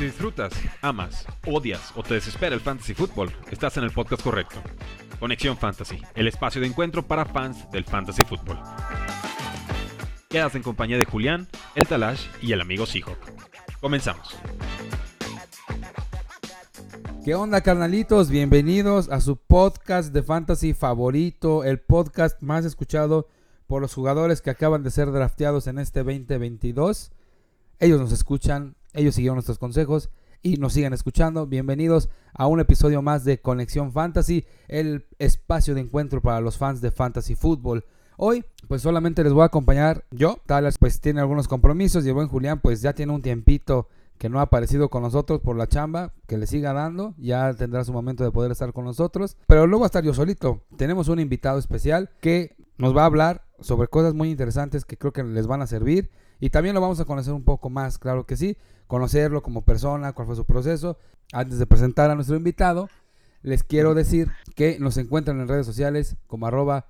Si disfrutas, amas, odias o te desespera el fantasy fútbol, estás en el podcast correcto. Conexión Fantasy, el espacio de encuentro para fans del fantasy fútbol. Quedas en compañía de Julián, el Talash y el amigo Seahawk. Comenzamos. ¿Qué onda, carnalitos? Bienvenidos a su podcast de fantasy favorito, el podcast más escuchado por los jugadores que acaban de ser drafteados en este 2022. Ellos nos escuchan, ellos siguieron nuestros consejos y nos siguen escuchando. Bienvenidos a un episodio más de Conexión Fantasy, el espacio de encuentro para los fans de fantasy fútbol. Hoy, pues solamente les voy a acompañar yo. Talas, pues tiene algunos compromisos y el Julián, pues ya tiene un tiempito que no ha aparecido con nosotros por la chamba, que le siga dando, ya tendrá su momento de poder estar con nosotros, pero luego a estar yo solito. Tenemos un invitado especial que nos va a hablar sobre cosas muy interesantes que creo que les van a servir y también lo vamos a conocer un poco más, claro que sí, conocerlo como persona, cuál fue su proceso. Antes de presentar a nuestro invitado, les quiero decir que nos encuentran en redes sociales como arroba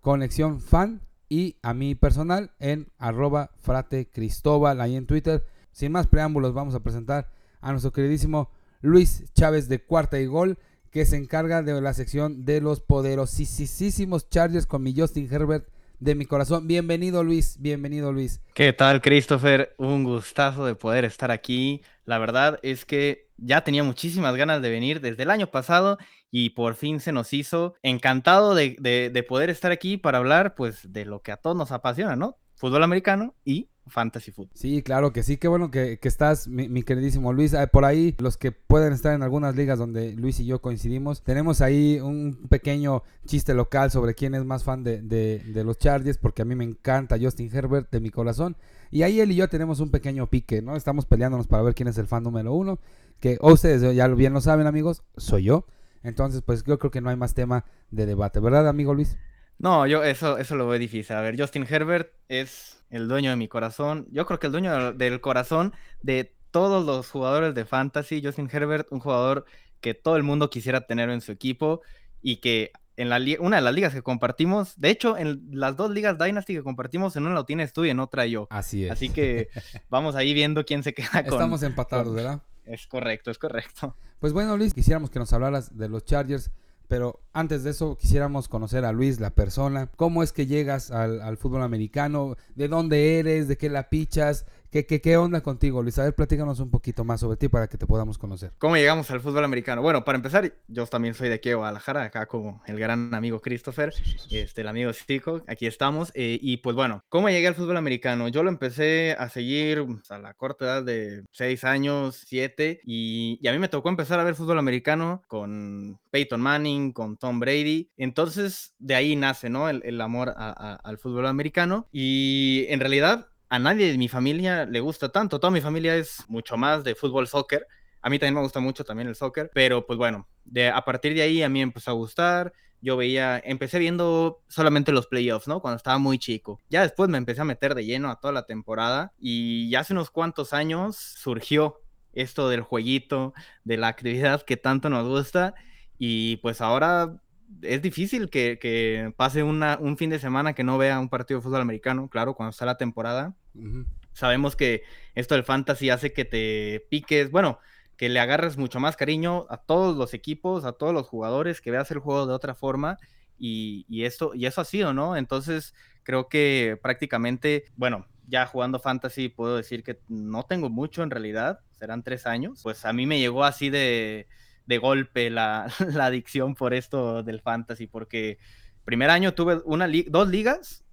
conexión fan y a mi personal en arroba frate cristóbal ahí en Twitter sin más preámbulos, vamos a presentar a nuestro queridísimo Luis Chávez de Cuarta y Gol, que se encarga de la sección de los poderosísimos Chargers con mi Justin Herbert de mi corazón. Bienvenido Luis, bienvenido Luis. ¿Qué tal Christopher? Un gustazo de poder estar aquí. La verdad es que ya tenía muchísimas ganas de venir desde el año pasado y por fin se nos hizo. Encantado de, de, de poder estar aquí para hablar pues de lo que a todos nos apasiona, ¿no? Fútbol americano y fantasy football. Sí, claro que sí, qué bueno que, que estás, mi, queridísimo Luis. Por ahí, los que pueden estar en algunas ligas donde Luis y yo coincidimos, tenemos ahí un pequeño chiste local sobre quién es más fan de, de, de los Chargers, porque a mí me encanta Justin Herbert de mi corazón. Y ahí él y yo tenemos un pequeño pique, ¿no? Estamos peleándonos para ver quién es el fan número uno, que ustedes ya bien lo saben, amigos, soy yo. Entonces, pues yo creo que no hay más tema de debate, ¿verdad, amigo Luis? No, yo eso, eso lo veo difícil. A ver, Justin Herbert es el dueño de mi corazón. Yo creo que el dueño del corazón de todos los jugadores de fantasy. Justin Herbert, un jugador que todo el mundo quisiera tener en su equipo y que en la una de las ligas que compartimos, de hecho, en las dos ligas Dynasty que compartimos, en una lo tienes tú y en otra yo. Así es. Así que vamos ahí viendo quién se queda con. Estamos empatados, con... ¿verdad? Es correcto, es correcto. Pues bueno, Luis, quisiéramos que nos hablaras de los Chargers. Pero antes de eso quisiéramos conocer a Luis, la persona. ¿Cómo es que llegas al, al fútbol americano? ¿De dónde eres? ¿De qué la pichas? ¿Qué, qué, qué onda contigo, Luis? A ver, platícanos un poquito más sobre ti para que te podamos conocer. ¿Cómo llegamos al fútbol americano? Bueno, para empezar, yo también soy de aquí de Guadalajara, acá como el gran amigo Christopher, este, el amigo Stico, aquí estamos. Eh, y pues bueno, ¿cómo llegué al fútbol americano? Yo lo empecé a seguir pues, a la corta edad de 6 años, 7, y, y a mí me tocó empezar a ver fútbol americano con Peyton Manning, con Tom Brady. Entonces, de ahí nace, ¿no? El, el amor a, a, al fútbol americano. Y en realidad, a nadie de mi familia le gusta tanto. Toda mi familia es mucho más de fútbol, soccer. A mí también me gusta mucho también el soccer, pero pues bueno, de, a partir de ahí a mí me empezó a gustar. Yo veía, empecé viendo solamente los playoffs, ¿no? Cuando estaba muy chico. Ya después me empecé a meter de lleno a toda la temporada y ya hace unos cuantos años surgió esto del jueguito, de la actividad que tanto nos gusta y pues ahora es difícil que, que pase una, un fin de semana que no vea un partido de fútbol americano, claro, cuando está la temporada. Uh -huh. Sabemos que esto del fantasy hace que te piques, bueno, que le agarres mucho más cariño a todos los equipos, a todos los jugadores, que veas el juego de otra forma. Y, y, esto, y eso ha sido, ¿no? Entonces, creo que prácticamente, bueno, ya jugando fantasy puedo decir que no tengo mucho en realidad, serán tres años. Pues a mí me llegó así de, de golpe la, la, adicción por esto del fantasy, porque primer año tuve una li dos ligas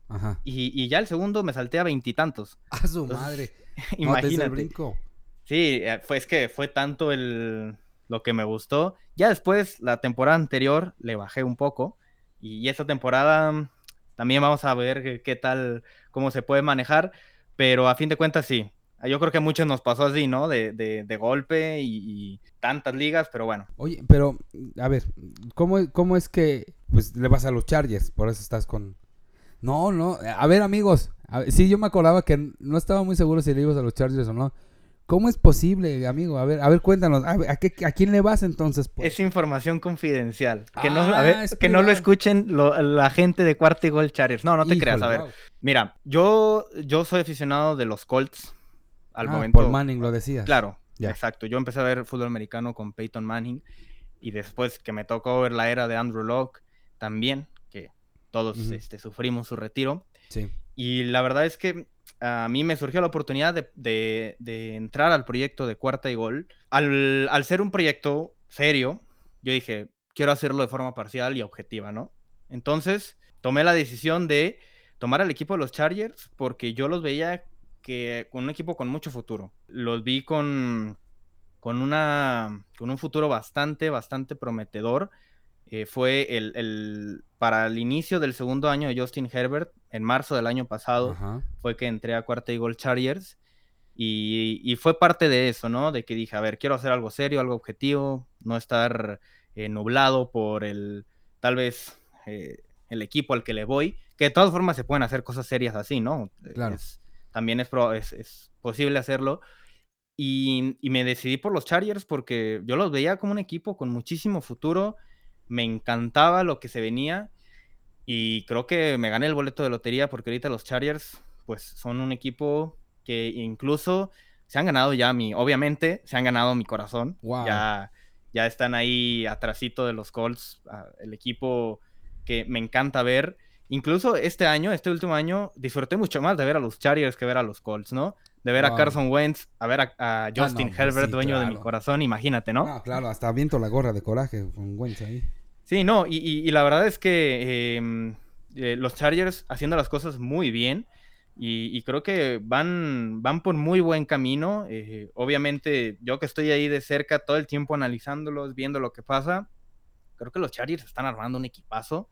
y, y, ya el segundo me salté a veintitantos. ¡A su Entonces, madre! imagínate. No brinco. Sí, eh, fue, es que fue tanto el, lo que me gustó. Ya después, la temporada anterior, le bajé un poco. Y esta temporada también vamos a ver qué, qué tal, cómo se puede manejar. Pero a fin de cuentas, sí, yo creo que a muchos nos pasó así, ¿no? De, de, de golpe y, y, tantas ligas, pero bueno. Oye, pero, a ver, ¿cómo, cómo es que pues, le vas a los Chargers? Por eso estás con... No, no, a ver amigos, a ver, sí, yo me acordaba que no estaba muy seguro si le ibas a los Chargers o no. ¿Cómo es posible, amigo? A ver, a ver, cuéntanos. ¿A, a, qué, a quién le vas entonces? Pues? Es información confidencial. Que, ah, no, a ver, que no lo escuchen lo, la gente de Cuarto y Gol Chargers. No, no te Híjole, creas. A ver, wow. mira, yo, yo soy aficionado de los Colts. Al ah, momento. Por Manning lo decías. Claro. exacto. Yo empecé a ver fútbol americano con Peyton Manning y después que me tocó ver la era de Andrew Locke también, que todos este, sufrimos su retiro. Sí. Y la verdad es que a mí me surgió la oportunidad de, entrar al proyecto de cuarta y gol. Al, al, ser un proyecto serio, yo dije, quiero hacerlo de forma parcial y objetiva, ¿no? Entonces, tomé la decisión de tomar al equipo de los Chargers porque yo los veía que con un equipo con mucho futuro. Los vi con, con, una, con un futuro bastante, bastante prometedor. Eh, fue el, para el inicio del segundo año de Justin Herbert, en marzo del año pasado, fue que entré a Cuarta Eagle Chargers. Y, fue parte de eso, ¿no? De que dije, a ver, quiero hacer algo serio, algo objetivo, no estar eh, nublado por el, tal vez, eh, el equipo al que le voy, que de todas formas se pueden hacer cosas serias así, ¿no? Claro también es, es, posible hacerlo. Y, me decidí por los Chargers porque yo los veía como un equipo con muchísimo futuro, me encantaba lo que se venía y creo que me gané el boleto de lotería porque ahorita los Chargers pues son un equipo que incluso se han ganado ya mi, obviamente se han ganado mi corazón, ya, ya están ahí atrasito de los Colts, ah, el equipo que me encanta ver Incluso este año, este último año, disfruté mucho más de ver a los Chargers que ver a los Colts, ¿no? De ver a Carson Wentz, a ver a, ah, Justin Herbert, dueño de mi corazón, imagínate, ¿no? Ah, claro, hasta viento la gorra de coraje con Wentz ahí. Sí, no, y, la verdad es que em, eh, los Chargers haciendo las cosas muy bien y, creo que van, van por muy buen camino. Eh, obviamente, yo que estoy ahí de cerca todo el tiempo analizándolos, viendo lo que pasa, creo que los Chargers están armando un equipazo.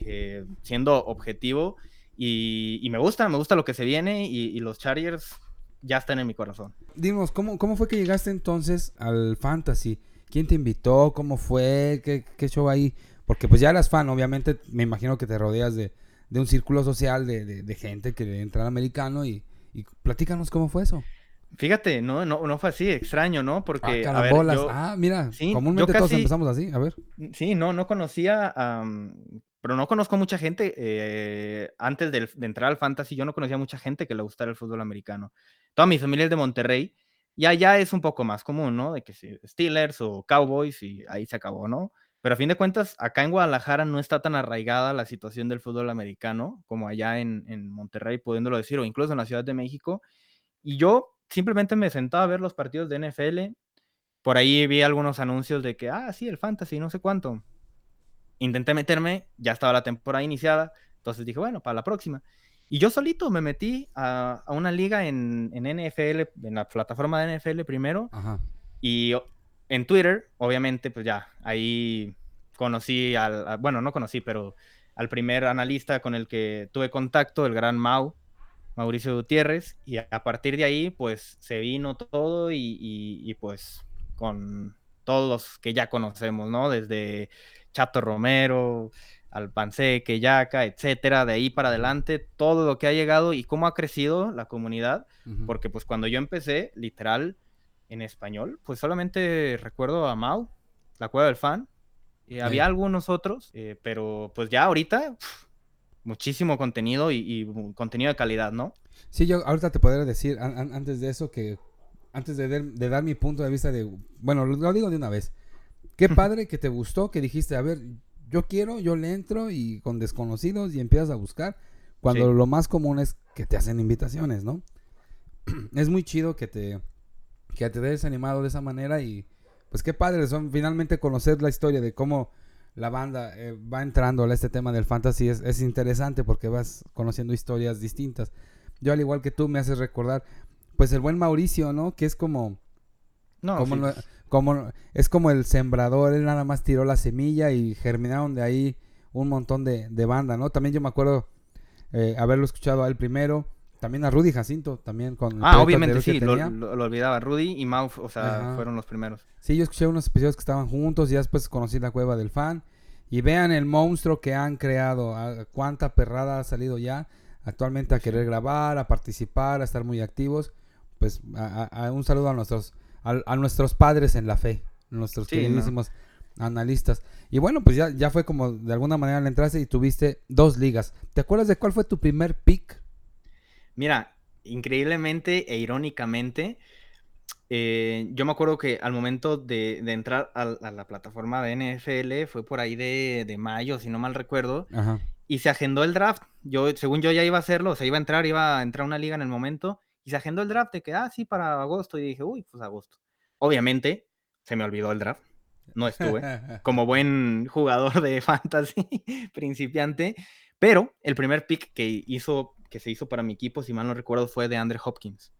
Eh, siendo objetivo. Y, me gusta, me gusta lo que se viene y, los Chargers ya están en mi corazón. Dimos, ¿cómo, ¿cómo fue que llegaste entonces al Fantasy? ¿Quién te invitó? ¿Cómo fue? ¿Qué, qué show ahí? Porque pues ya eras fan, obviamente me imagino que te rodeas de, un círculo social de, gente que entra al americano y, y platícanos cómo fue eso. Fíjate, no, no, no fue así, extraño, ¿no? Porque, ah, a ver, ah mira, comúnmente todos empezamos así, a ver. Sí, no, no conocía, pero no conozco mucha gente, eh, antes de, entrar al fantasy, yo no conocía mucha gente que le gustara el fútbol americano. Toda mi familia es de Monterrey, y allá es un poco más común, ¿no? De que si Steelers o Cowboys, y ahí se acabó, ¿no? Pero a fin de cuentas, acá en Guadalajara no está tan arraigada la situación del fútbol americano como allá en, en Monterrey, pudiéndolo decir, o incluso en la Ciudad de México. Y yo simplemente me sentaba a ver los partidos de NFL. Por ahí vi algunos anuncios de que, ah, sí, el fantasy, no sé cuánto intenté meterme, ya estaba la temporada iniciada, entonces dije, bueno, para la próxima. Y yo solito me metí a, una liga en, NFL, en la plataforma de NFL primero. Y en Twitter, obviamente, pues ya, ahí conocí al, bueno, no conocí, pero al primer analista con el que tuve contacto, el gran Mau, Mauricio Gutiérrez, y a partir de ahí, pues se vino todo y, y pues con todos los que ya conocemos, ¿no? Desde Chato Romero, Alpanseque, Yaca, etcétera, de ahí para adelante, todo lo que ha llegado y cómo ha crecido la comunidad, porque pues cuando yo empecé, literal, en español, pues solamente recuerdo a Mau, la cueva del fan, y había algunos otros, eh, pero pues ya ahorita, muchísimo contenido y, contenido de calidad, ¿no? Sí, yo ahorita te podría decir, antes de eso, que antes de, de, dar mi punto de vista de, bueno, lo digo de una vez, Qué padre que te gustó, que dijiste, a ver, yo quiero, yo le entro y con desconocidos y empiezas a buscar. Cuando lo más común es que te hacen invitaciones, ¿no? es muy chido que te, que te des animado de esa manera y pues qué padre son finalmente conocer la historia de cómo la banda eh, va entrando a este tema del fantasy. Es, es interesante porque vas conociendo historias distintas. Yo al igual que tú me haces recordar, pues el buen Mauricio, ¿no? Que es como... No, como como es como el sembrador, él nada más tiró la semilla y germinaron de ahí un montón de, de banda, ¿no? También yo me acuerdo eh, haberlo escuchado a él primero, también a Rudy Jacinto, también con... Ah, obviamente sí, lo, olvidaba, Rudy y Mau, o sea, fueron los primeros. Sí, yo escuché unos episodios que estaban juntos y después conocí la cueva del fan. Y vean el monstruo que han creado, cuánta perrada ha salido ya actualmente a querer grabar, a participar, a estar muy activos. Pues un saludo a nuestros a, nuestros padres en la fe, nuestros queridísimos analistas. Y bueno, pues ya, ya fue como de alguna manera le entraste y tuviste dos ligas. ¿Te acuerdas de cuál fue tu primer pick? Mira, increíblemente e irónicamente, eh, yo me acuerdo que al momento de, de entrar a, a la plataforma de NFL fue por ahí de, de mayo, si no mal recuerdo, Ajá. y se agendó el draft. Yo, según yo, ya iba a hacerlo, o sea, iba a entrar, iba a entrar a una liga en el momento, y se agendó el draft de que, ah, sí, para agosto, y dije, uy, pues agosto. Obviamente, se me olvidó el draft, no estuve, como buen jugador de fantasy principiante, pero el primer pick que hizo, que se hizo para mi equipo, si mal no recuerdo, fue de Andre Hopkins.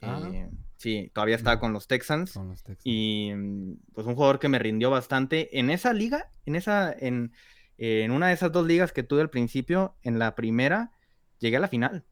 Ah. Eh, sí, todavía estaba con los Texans. Con los Texans. Y mm, pues un jugador que me rindió bastante en esa liga, en esa, en, en una de esas dos ligas que tuve al principio, en la primera llegué a la final.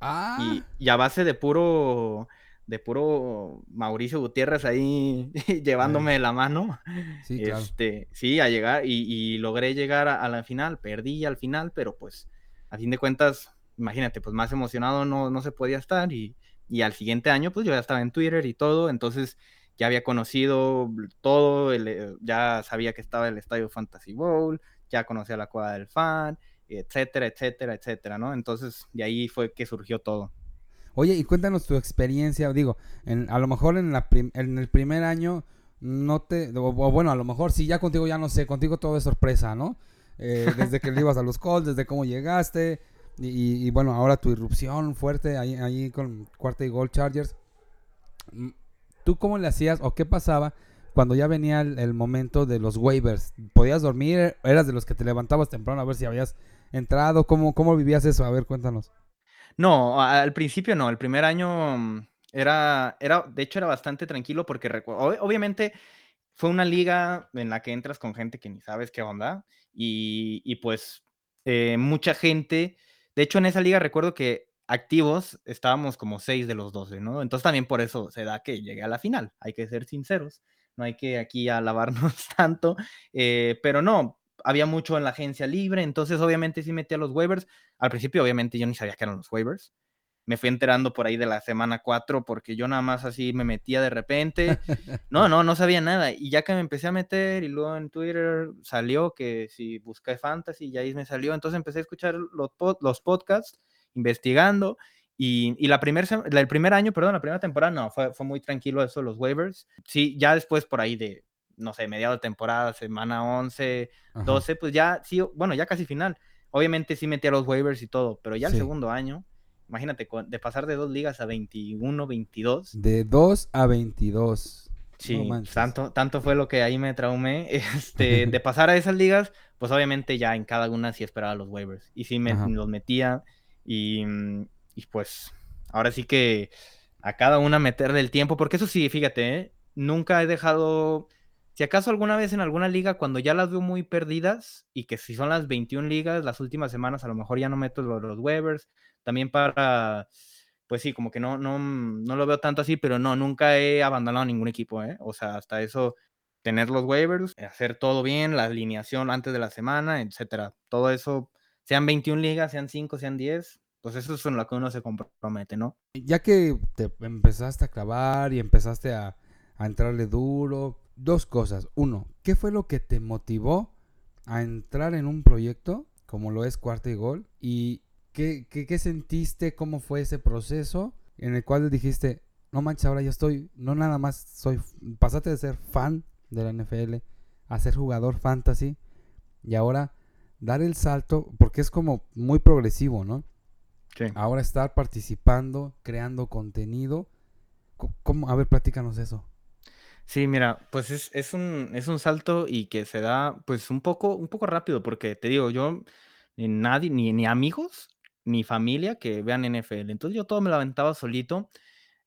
Ah, Y, y a base de puro, de puro Mauricio Gutiérrez ahí llevándome de la mano. sí, claro. Este, sí, a llegar, y, y logré llegar a, a la final, perdí al final, pero pues a fin de cuentas, imagínate, pues más emocionado no, no se podía estar y, y al siguiente año pues yo ya estaba en Twitter y todo, entonces ya había conocido todo, el, eh, ya sabía que estaba el Estadio Fantasy Bowl, ya conocía la cuadra del fan, etcétera, etcétera, etcétera, ¿no? Entonces de ahí fue que surgió todo. Oye, y cuéntanos tu experiencia, digo, en, a lo mejor en, la prim- en el primer año no te, o, o bueno, a lo mejor sí, ya contigo ya no sé, contigo todo es sorpresa, ¿no? Eh, desde que le ibas a los Colts, desde cómo llegaste, y, y- y bueno, ahora tu irrupción fuerte ahí, ahí con cuarta y gol Chargers. Mm, ¿Tú cómo le hacías o qué pasaba cuando ya venía el, el momento de los waivers? ¿Podías dormir? ¿Eras de los que te levantabas temprano a ver si habías entrado? ¿Cómo, cómo vivías eso? A ver, cuéntanos. No, al principio no, el primer año mm, era, era, de hecho era bastante tranquilo porque obviamente fue una liga en la que entras con gente que ni sabes qué onda y, y pues eh, mucha gente, de hecho en esa liga recuerdo que activos estábamos como 6 de los 12, ¿no? Entonces también por eso se da que llegué a la final, hay que ser sinceros, no hay que aquí alabarnos tanto, eh, pero no, había mucho en la agencia libre, entonces obviamente sí metí a los waivers, al principio obviamente yo ni sabía que eran los waivers, me fui enterando por ahí de la semana 4 porque yo nada más así me metía de repente. No, no, no sabía nada. Y ya que me empecé a meter y luego en Twitter salió que si busqué fantasy y ahí me salió, entonces empecé a escuchar los, pod- los podcasts, investigando. Y, y la primer, el primer año, perdón, la primera temporada, no, fue, fue muy tranquilo eso, los waivers. Sí, ya después por ahí de, no sé, mediado de temporada, semana 11, Ajá. 12, pues ya, sí, bueno, ya casi final. Obviamente sí metí a los waivers y todo, pero ya Sí. el segundo año, imagínate, de pasar de dos ligas a 21, 22, De 2 a 22. sí, No tanto, tanto fue lo que ahí me traumé. Este, de pasar a esas ligas, pues obviamente ya en cada una sí esperaba los waivers y sí me Ajá. los metía y, y pues ahora sí que a cada una meterle el tiempo, porque eso sí, fíjate, ¿eh? nunca he dejado, si acaso alguna vez en alguna liga, cuando ya las veo muy perdidas y que si son las 21 ligas, las últimas semanas a lo mejor ya no meto los, los waivers, también para, pues sí, como que no, no, no lo veo tanto así, pero no, nunca he abandonado ningún equipo, ¿eh? O sea, hasta eso, tener los waivers, hacer todo bien, la alineación antes de la semana, etcétera. Todo eso, sean 21 ligas, sean 5, sean 10, pues eso es en lo que uno se compromete, ¿no? Ya que te empezaste a clavar y empezaste a, a entrarle duro, dos cosas. Uno, ¿qué fue lo que te motivó a entrar en un proyecto como lo es Cuarta y Gol? ¿Y qué, qué, qué sentiste? ¿Cómo fue ese proceso en el cual dijiste, no manches, ahora ya estoy, no nada más soy, pasaste de ser fan de la NFL a ser jugador fantasy y ahora dar el salto, porque es como muy progresivo, ¿no? Sí. ahora estar participando, creando contenido. Co- ¿Cómo? A ver, platícanos eso. Sí, mira, pues es, es un, es un salto y que se da pues un poco, un poco rápido, porque te digo, yo, eh, nadie, ni, ni amigos, ni familia que vean NFL. Entonces yo todo me lo solito.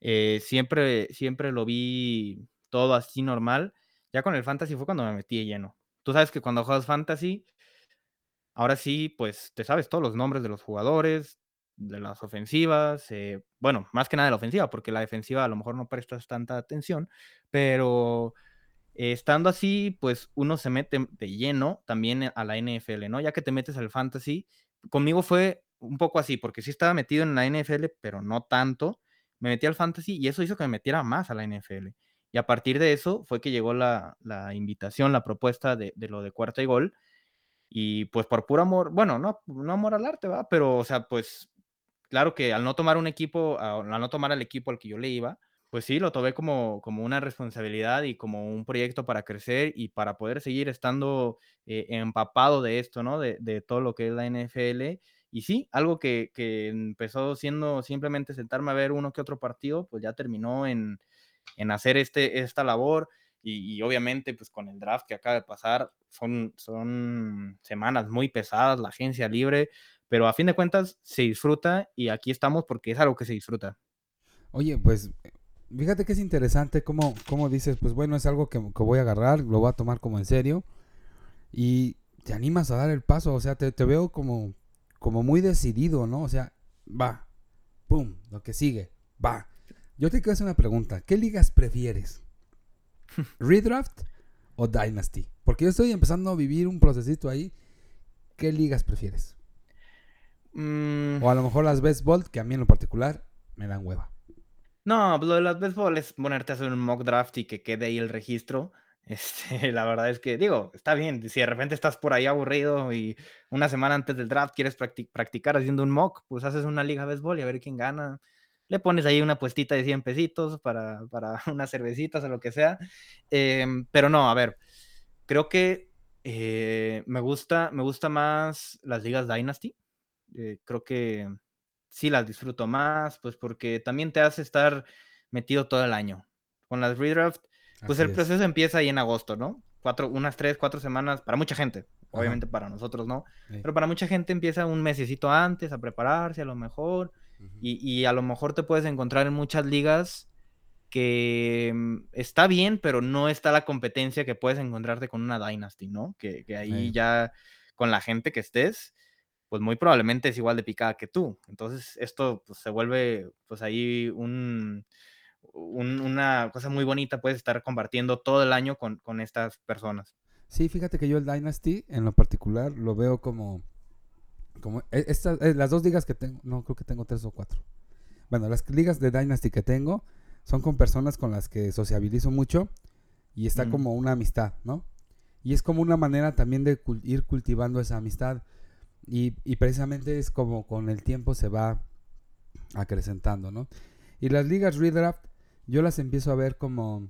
eh, siempre, siempre lo vi todo así normal. Ya con el fantasy fue cuando me metí de lleno. Tú sabes que cuando juegas fantasy, ahora sí, pues te sabes todos los nombres de los jugadores, de las ofensivas, eh, bueno, más que nada de la ofensiva, porque la defensiva a lo mejor no prestas tanta atención, pero eh, estando así, pues uno se mete de lleno también a la NFL, ¿no? Ya que te metes al fantasy, conmigo fue un poco así, porque sí estaba metido en la NFL, pero no tanto. Me metí al fantasy y eso hizo que me metiera más a la NFL. Y a partir de eso fue que llegó la, la invitación, la propuesta de, de lo de cuarta y gol. Y pues por puro amor, bueno, no, no amor al arte, ¿va? Pero, o sea, pues claro que al no tomar un equipo, al no tomar al equipo al que yo le iba, pues sí, lo tomé como, como una responsabilidad y como un proyecto para crecer y para poder seguir estando eh, empapado de esto, ¿no? De, de, todo lo que es la NFL. Y sí, algo que, que, empezó siendo simplemente sentarme a ver uno que otro partido, pues ya terminó en, en hacer este, esta labor. Y, y, obviamente, pues con el draft que acaba de pasar, son, son semanas muy pesadas, la agencia libre, pero a fin de cuentas se disfruta y aquí estamos porque es algo que se disfruta. Oye, pues fíjate que es interesante cómo, cómo dices, pues bueno, es algo que, que, voy a agarrar, lo voy a tomar como en serio. Y te animas a dar el paso, o sea, te, te veo como, como muy decidido, ¿no? O sea, va, pum, lo que sigue, va. Yo te quiero hacer una pregunta, ¿qué ligas prefieres? ¿Redraft o Dynasty? Porque yo estoy empezando a vivir un procesito ahí. ¿Qué ligas prefieres? Mm. O a lo mejor las Best Ball, que a mí en lo particular me dan hueva. No, lo de las béisbol es ponerte a hacer un mock draft y que quede ahí el registro. Este, la verdad es que, digo, está bien. Si de repente estás por ahí aburrido y una semana antes del draft quieres practicar haciendo un mock, pues haces una liga de béisbol y a ver quién gana. Le pones ahí una puestita de 100 pesitos para, para unas cervecitas o lo que sea. Em, pero no, a ver, creo que eh, me, gusta, me gusta más las ligas Dynasty. Eh, creo que sí las disfruto más, pues porque también te hace estar metido todo el año. Con las redraft, pues el proceso empieza ahí en agosto, ¿no? Cuatro, unas tres, cuatro semanas, para mucha gente, obviamente para nosotros no, pero para mucha gente empieza un mesecito antes a prepararse a lo mejor, y, y, a lo mejor te puedes encontrar en muchas ligas que mm, está bien, pero no está la competencia que puedes encontrarte con una Dynasty, ¿no? Que, que ahí ya con la gente que estés, pues muy probablemente es igual de picada que tú. Entonces esto pues, se vuelve pues ahí un, un, una cosa muy bonita, puedes estar compartiendo todo el año con, con, estas personas. Sí, fíjate que yo el Dynasty en lo particular lo veo como, como e, estas, eh, las dos ligas que tengo, no creo que tengo tres o cuatro. Bueno, las ligas de Dynasty que tengo son con personas con las que sociabilizo mucho y está mm. como una amistad, ¿no? Y es como una manera también de ir cultivando esa amistad y, precisamente es como con el tiempo se va acrecentando, ¿no? Y las ligas redraft, yo las empiezo a ver como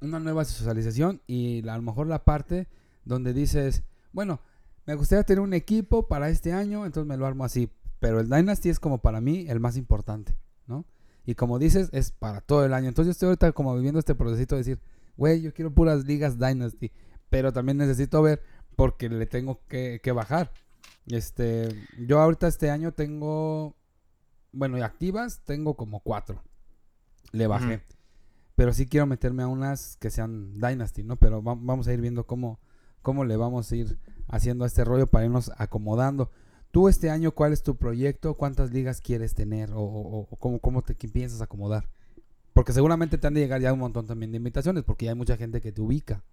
una nueva socialización y a lo mejor la parte donde dices, bueno, me gustaría tener un equipo para este año, entonces me lo armo así. Pero el Dynasty es como para mí el más importante, ¿no? Y como dices, es para todo el año. Entonces yo estoy ahorita como viviendo este proceso de decir, güey, yo quiero puras ligas Dynasty, pero también necesito ver porque le tengo que, que bajar. Este, yo ahorita este año tengo, bueno, y activas tengo como cuatro. Le bajé. Pero sí quiero meterme a unas que sean Dynasty, ¿no? Pero vamos a ir viendo cómo, cómo le vamos a ir haciendo a este rollo para irnos acomodando. Tú este año, ¿cuál es tu proyecto? ¿Cuántas ligas quieres tener? ¿O, o, cómo, cómo te piensas acomodar? Porque seguramente te han de llegar ya un montón también de invitaciones, porque ya hay mucha gente que te ubica.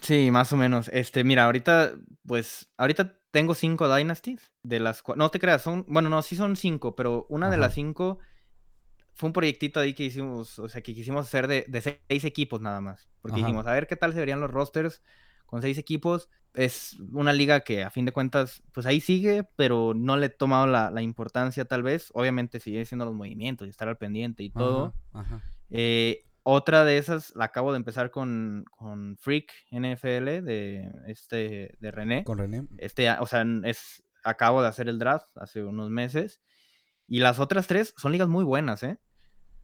Sí, más o menos. Este, mira, ahorita, pues, ahorita tengo cinco Dynasties, de las cuales, no te creas, son, bueno, no, sí son cinco, pero una de las cinco fue un proyectito ahí que hicimos, o sea, que quisimos hacer de, de seis equipos nada más, porque dijimos, a ver qué tal se verían los rosters con seis equipos. Es una liga que a fin de cuentas, pues ahí sigue, pero no le he tomado la, la importancia tal vez. Obviamente sigue siendo los movimientos y estar al pendiente y todo. Ajá, eh, otra de esas la acabo de empezar con, con Freak NFL de este de René. Con René. Este, o sea, es acabo de hacer el draft hace unos meses. Y las otras tres son ligas muy buenas, ¿eh?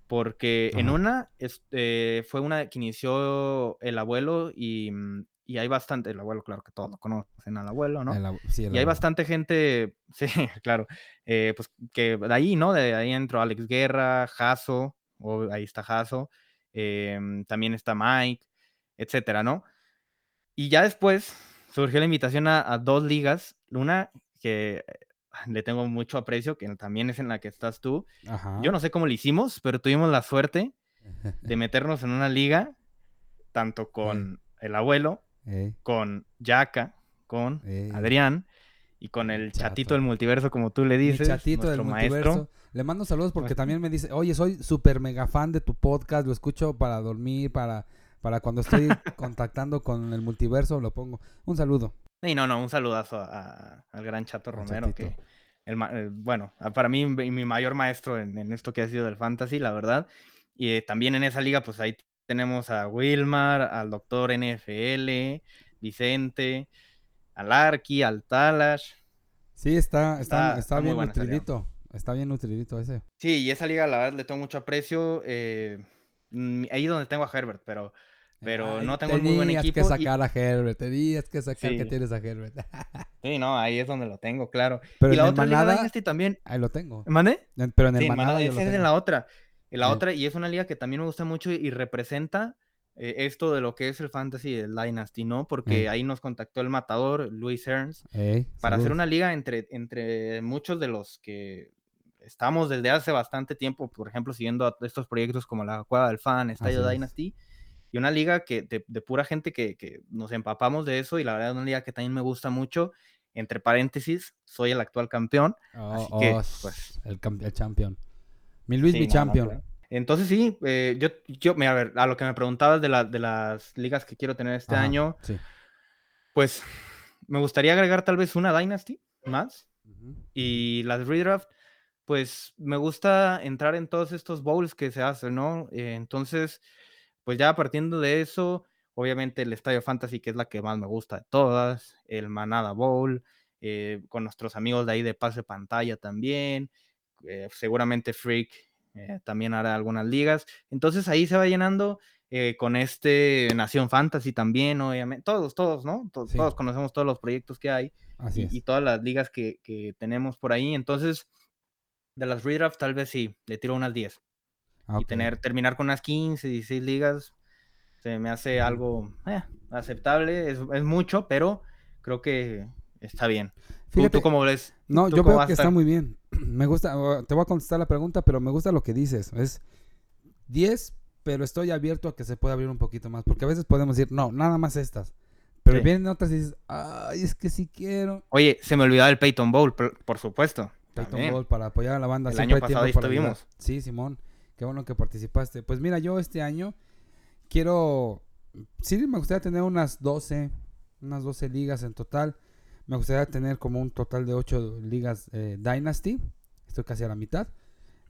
Porque en una este, fue una que inició el abuelo y, mm, y, hay bastante, el abuelo, claro que todos conocen al abuelo, ¿no? y hay bastante gente, sí, claro, eh, pues que de ahí, ¿no? De ahí entró Alex Guerra, Jaso, o ahí está Jaso, Em, también está Mike, etcétera, ¿no? Y ya después surgió la invitación a, dos ligas, una que le tengo mucho aprecio, que también es en la que estás tú. Yo no sé cómo lo hicimos, pero tuvimos la suerte de meternos en una liga, tanto con el abuelo, con Yaka, con Adrián y con el chatito del multiverso, como tú le dices, chatito del maestro. Le mando saludos porque también me dice, oye, soy súper mega fan de tu podcast, lo escucho para dormir, para, para cuando estoy contactando con el multiverso, lo pongo. Un saludo. Sí, no, no, un saludazo al gran Chato Romero, que el, bueno, para mí mi mayor maestro en, esto que ha sido del fantasy, la verdad. Y eh, también en esa liga, pues ahí tenemos a Wilmar, al doctor NFL, Vicente, al Arki, al Talash. Sí, está, está, está, bien nutridito. Está bien nutridito ese. Sí, y esa liga, la verdad, le tengo mucho aprecio. Eh, mm, ahí donde tengo a Herbert, pero, pero no tengo muy buen equipo. que sacar a Herbert, tenías que sacar que tienes a Herbert. sí, no, ahí es donde lo tengo, claro. Pero y la otra manada, liga este también. Ahí lo tengo. ¿Mande? Pero en el manada, ese es en la otra. En la otra, y es una liga que también me gusta mucho y representa eh, esto de lo que es el fantasy del Dynasty, ¿no? Porque ahí nos contactó el matador, Luis Ernst, para hacer una liga entre, entre muchos de los que estamos desde hace bastante tiempo, por ejemplo, siguiendo estos proyectos como la Cueva del Fan, Estadio Dynasty, y una liga que de, pura gente que, nos empapamos de eso, y la verdad es una liga que también me gusta mucho. Entre paréntesis, soy el actual campeón. así que, oh, pues. El, el campeón. Mi Luis, mi campeón. Entonces sí, eh, yo, yo, mira, a ver, a lo que me preguntabas de, de las ligas que quiero tener este año, pues me gustaría agregar tal vez una Dynasty más y las Redraft, pues me gusta entrar en todos estos bowls que se hacen, ¿no? Eh, entonces, pues ya partiendo de eso, obviamente el Estadio Fantasy, que es la que más me gusta de todas, el Manada Bowl, eh, con nuestros amigos de ahí de pase pantalla también, seguramente Freak eh, también hará algunas ligas. Entonces ahí se va llenando eh, con este Nación Fantasy también, obviamente. Todos, todos, ¿no? Todos, conocemos todos los proyectos que hay y, todas las ligas que, tenemos por ahí. Entonces, de las redrafts, tal vez sí, le tiro unas 10. Y tener, terminar con unas 15, 16 ligas, se me hace algo eh, aceptable. Es, es mucho, pero creo que está bien. ¿Tú, cómo ves? No, yo veo que está muy bien. Me gusta, te voy a contestar la pregunta, pero me gusta lo que dices. Es 10, pero estoy abierto a que se pueda abrir un poquito más. Porque a veces podemos decir, no, nada más estas. Pero vienen otras y dices, ay, es que sí quiero. Oye, se me olvidaba el Peyton Bowl, por supuesto. Peyton para apoyar a la banda. El año pasado estuvimos. Sí, Simón, qué bueno que participaste. Pues mira, yo este año quiero, sí, me gustaría tener unas 12, unas 12 ligas en total. Me gustaría tener como un total de 8 ligas eh, Dynasty. Estoy casi a la mitad.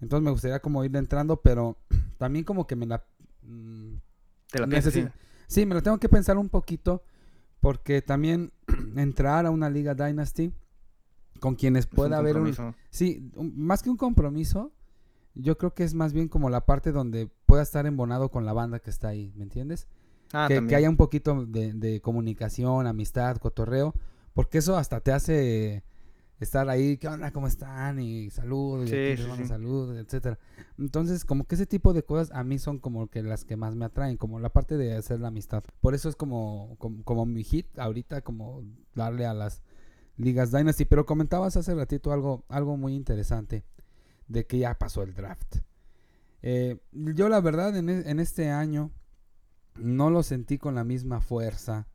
Entonces me gustaría como ir entrando, pero también como que me la... Mm, ¿Te la piensas? Sí, me lo tengo que pensar un poquito. Porque también entrar a una liga Dynasty con quienes pueda haber un... Sí, más que un compromiso, yo creo que es más bien como la parte donde pueda estar embonado con la banda que está ahí, ¿me entiendes? Ah, que, que, haya un poquito de, de, comunicación, amistad, cotorreo. Porque eso hasta te hace estar ahí, ¿qué onda? ¿Cómo están? Y salud, y salud, etcétera. Entonces, como que ese tipo de cosas a mí son como que las que más me atraen, como la parte de hacer la amistad. Por eso es como, como, mi hit ahorita, como darle a las ligas Dynasty. Pero comentabas hace ratito algo, algo muy interesante, de que ya pasó el draft. Eh, yo la verdad en, e, en este año no lo sentí con la misma fuerza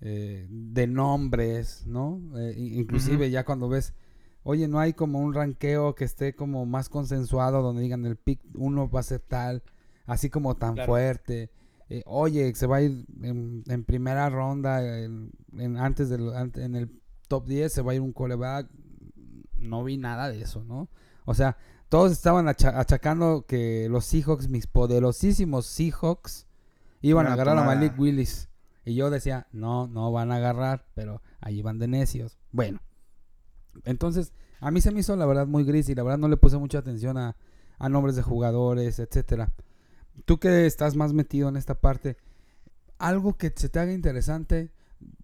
eh, de nombres, ¿no? Eh, inclusive ya cuando ves, oye, no hay como un ranqueo que esté como más consensuado donde digan el pick uno va a ser tal, así como tan fuerte. Oye, se va a ir en, primera ronda, en, antes del, en el top 10 se va a ir un coreback. No vi nada de eso, ¿no? O sea, todos estaban achacando que los Seahawks, mis poderosísimos Seahawks, iban a agarrar a Malik Willis. Y yo decía, no, no van a agarrar, pero ahí van de necios. Bueno, entonces a mí se me hizo la verdad muy gris y la verdad no le puse mucha atención a, nombres de jugadores, etcétera. Tú que estás más metido en esta parte, algo que se te haga interesante,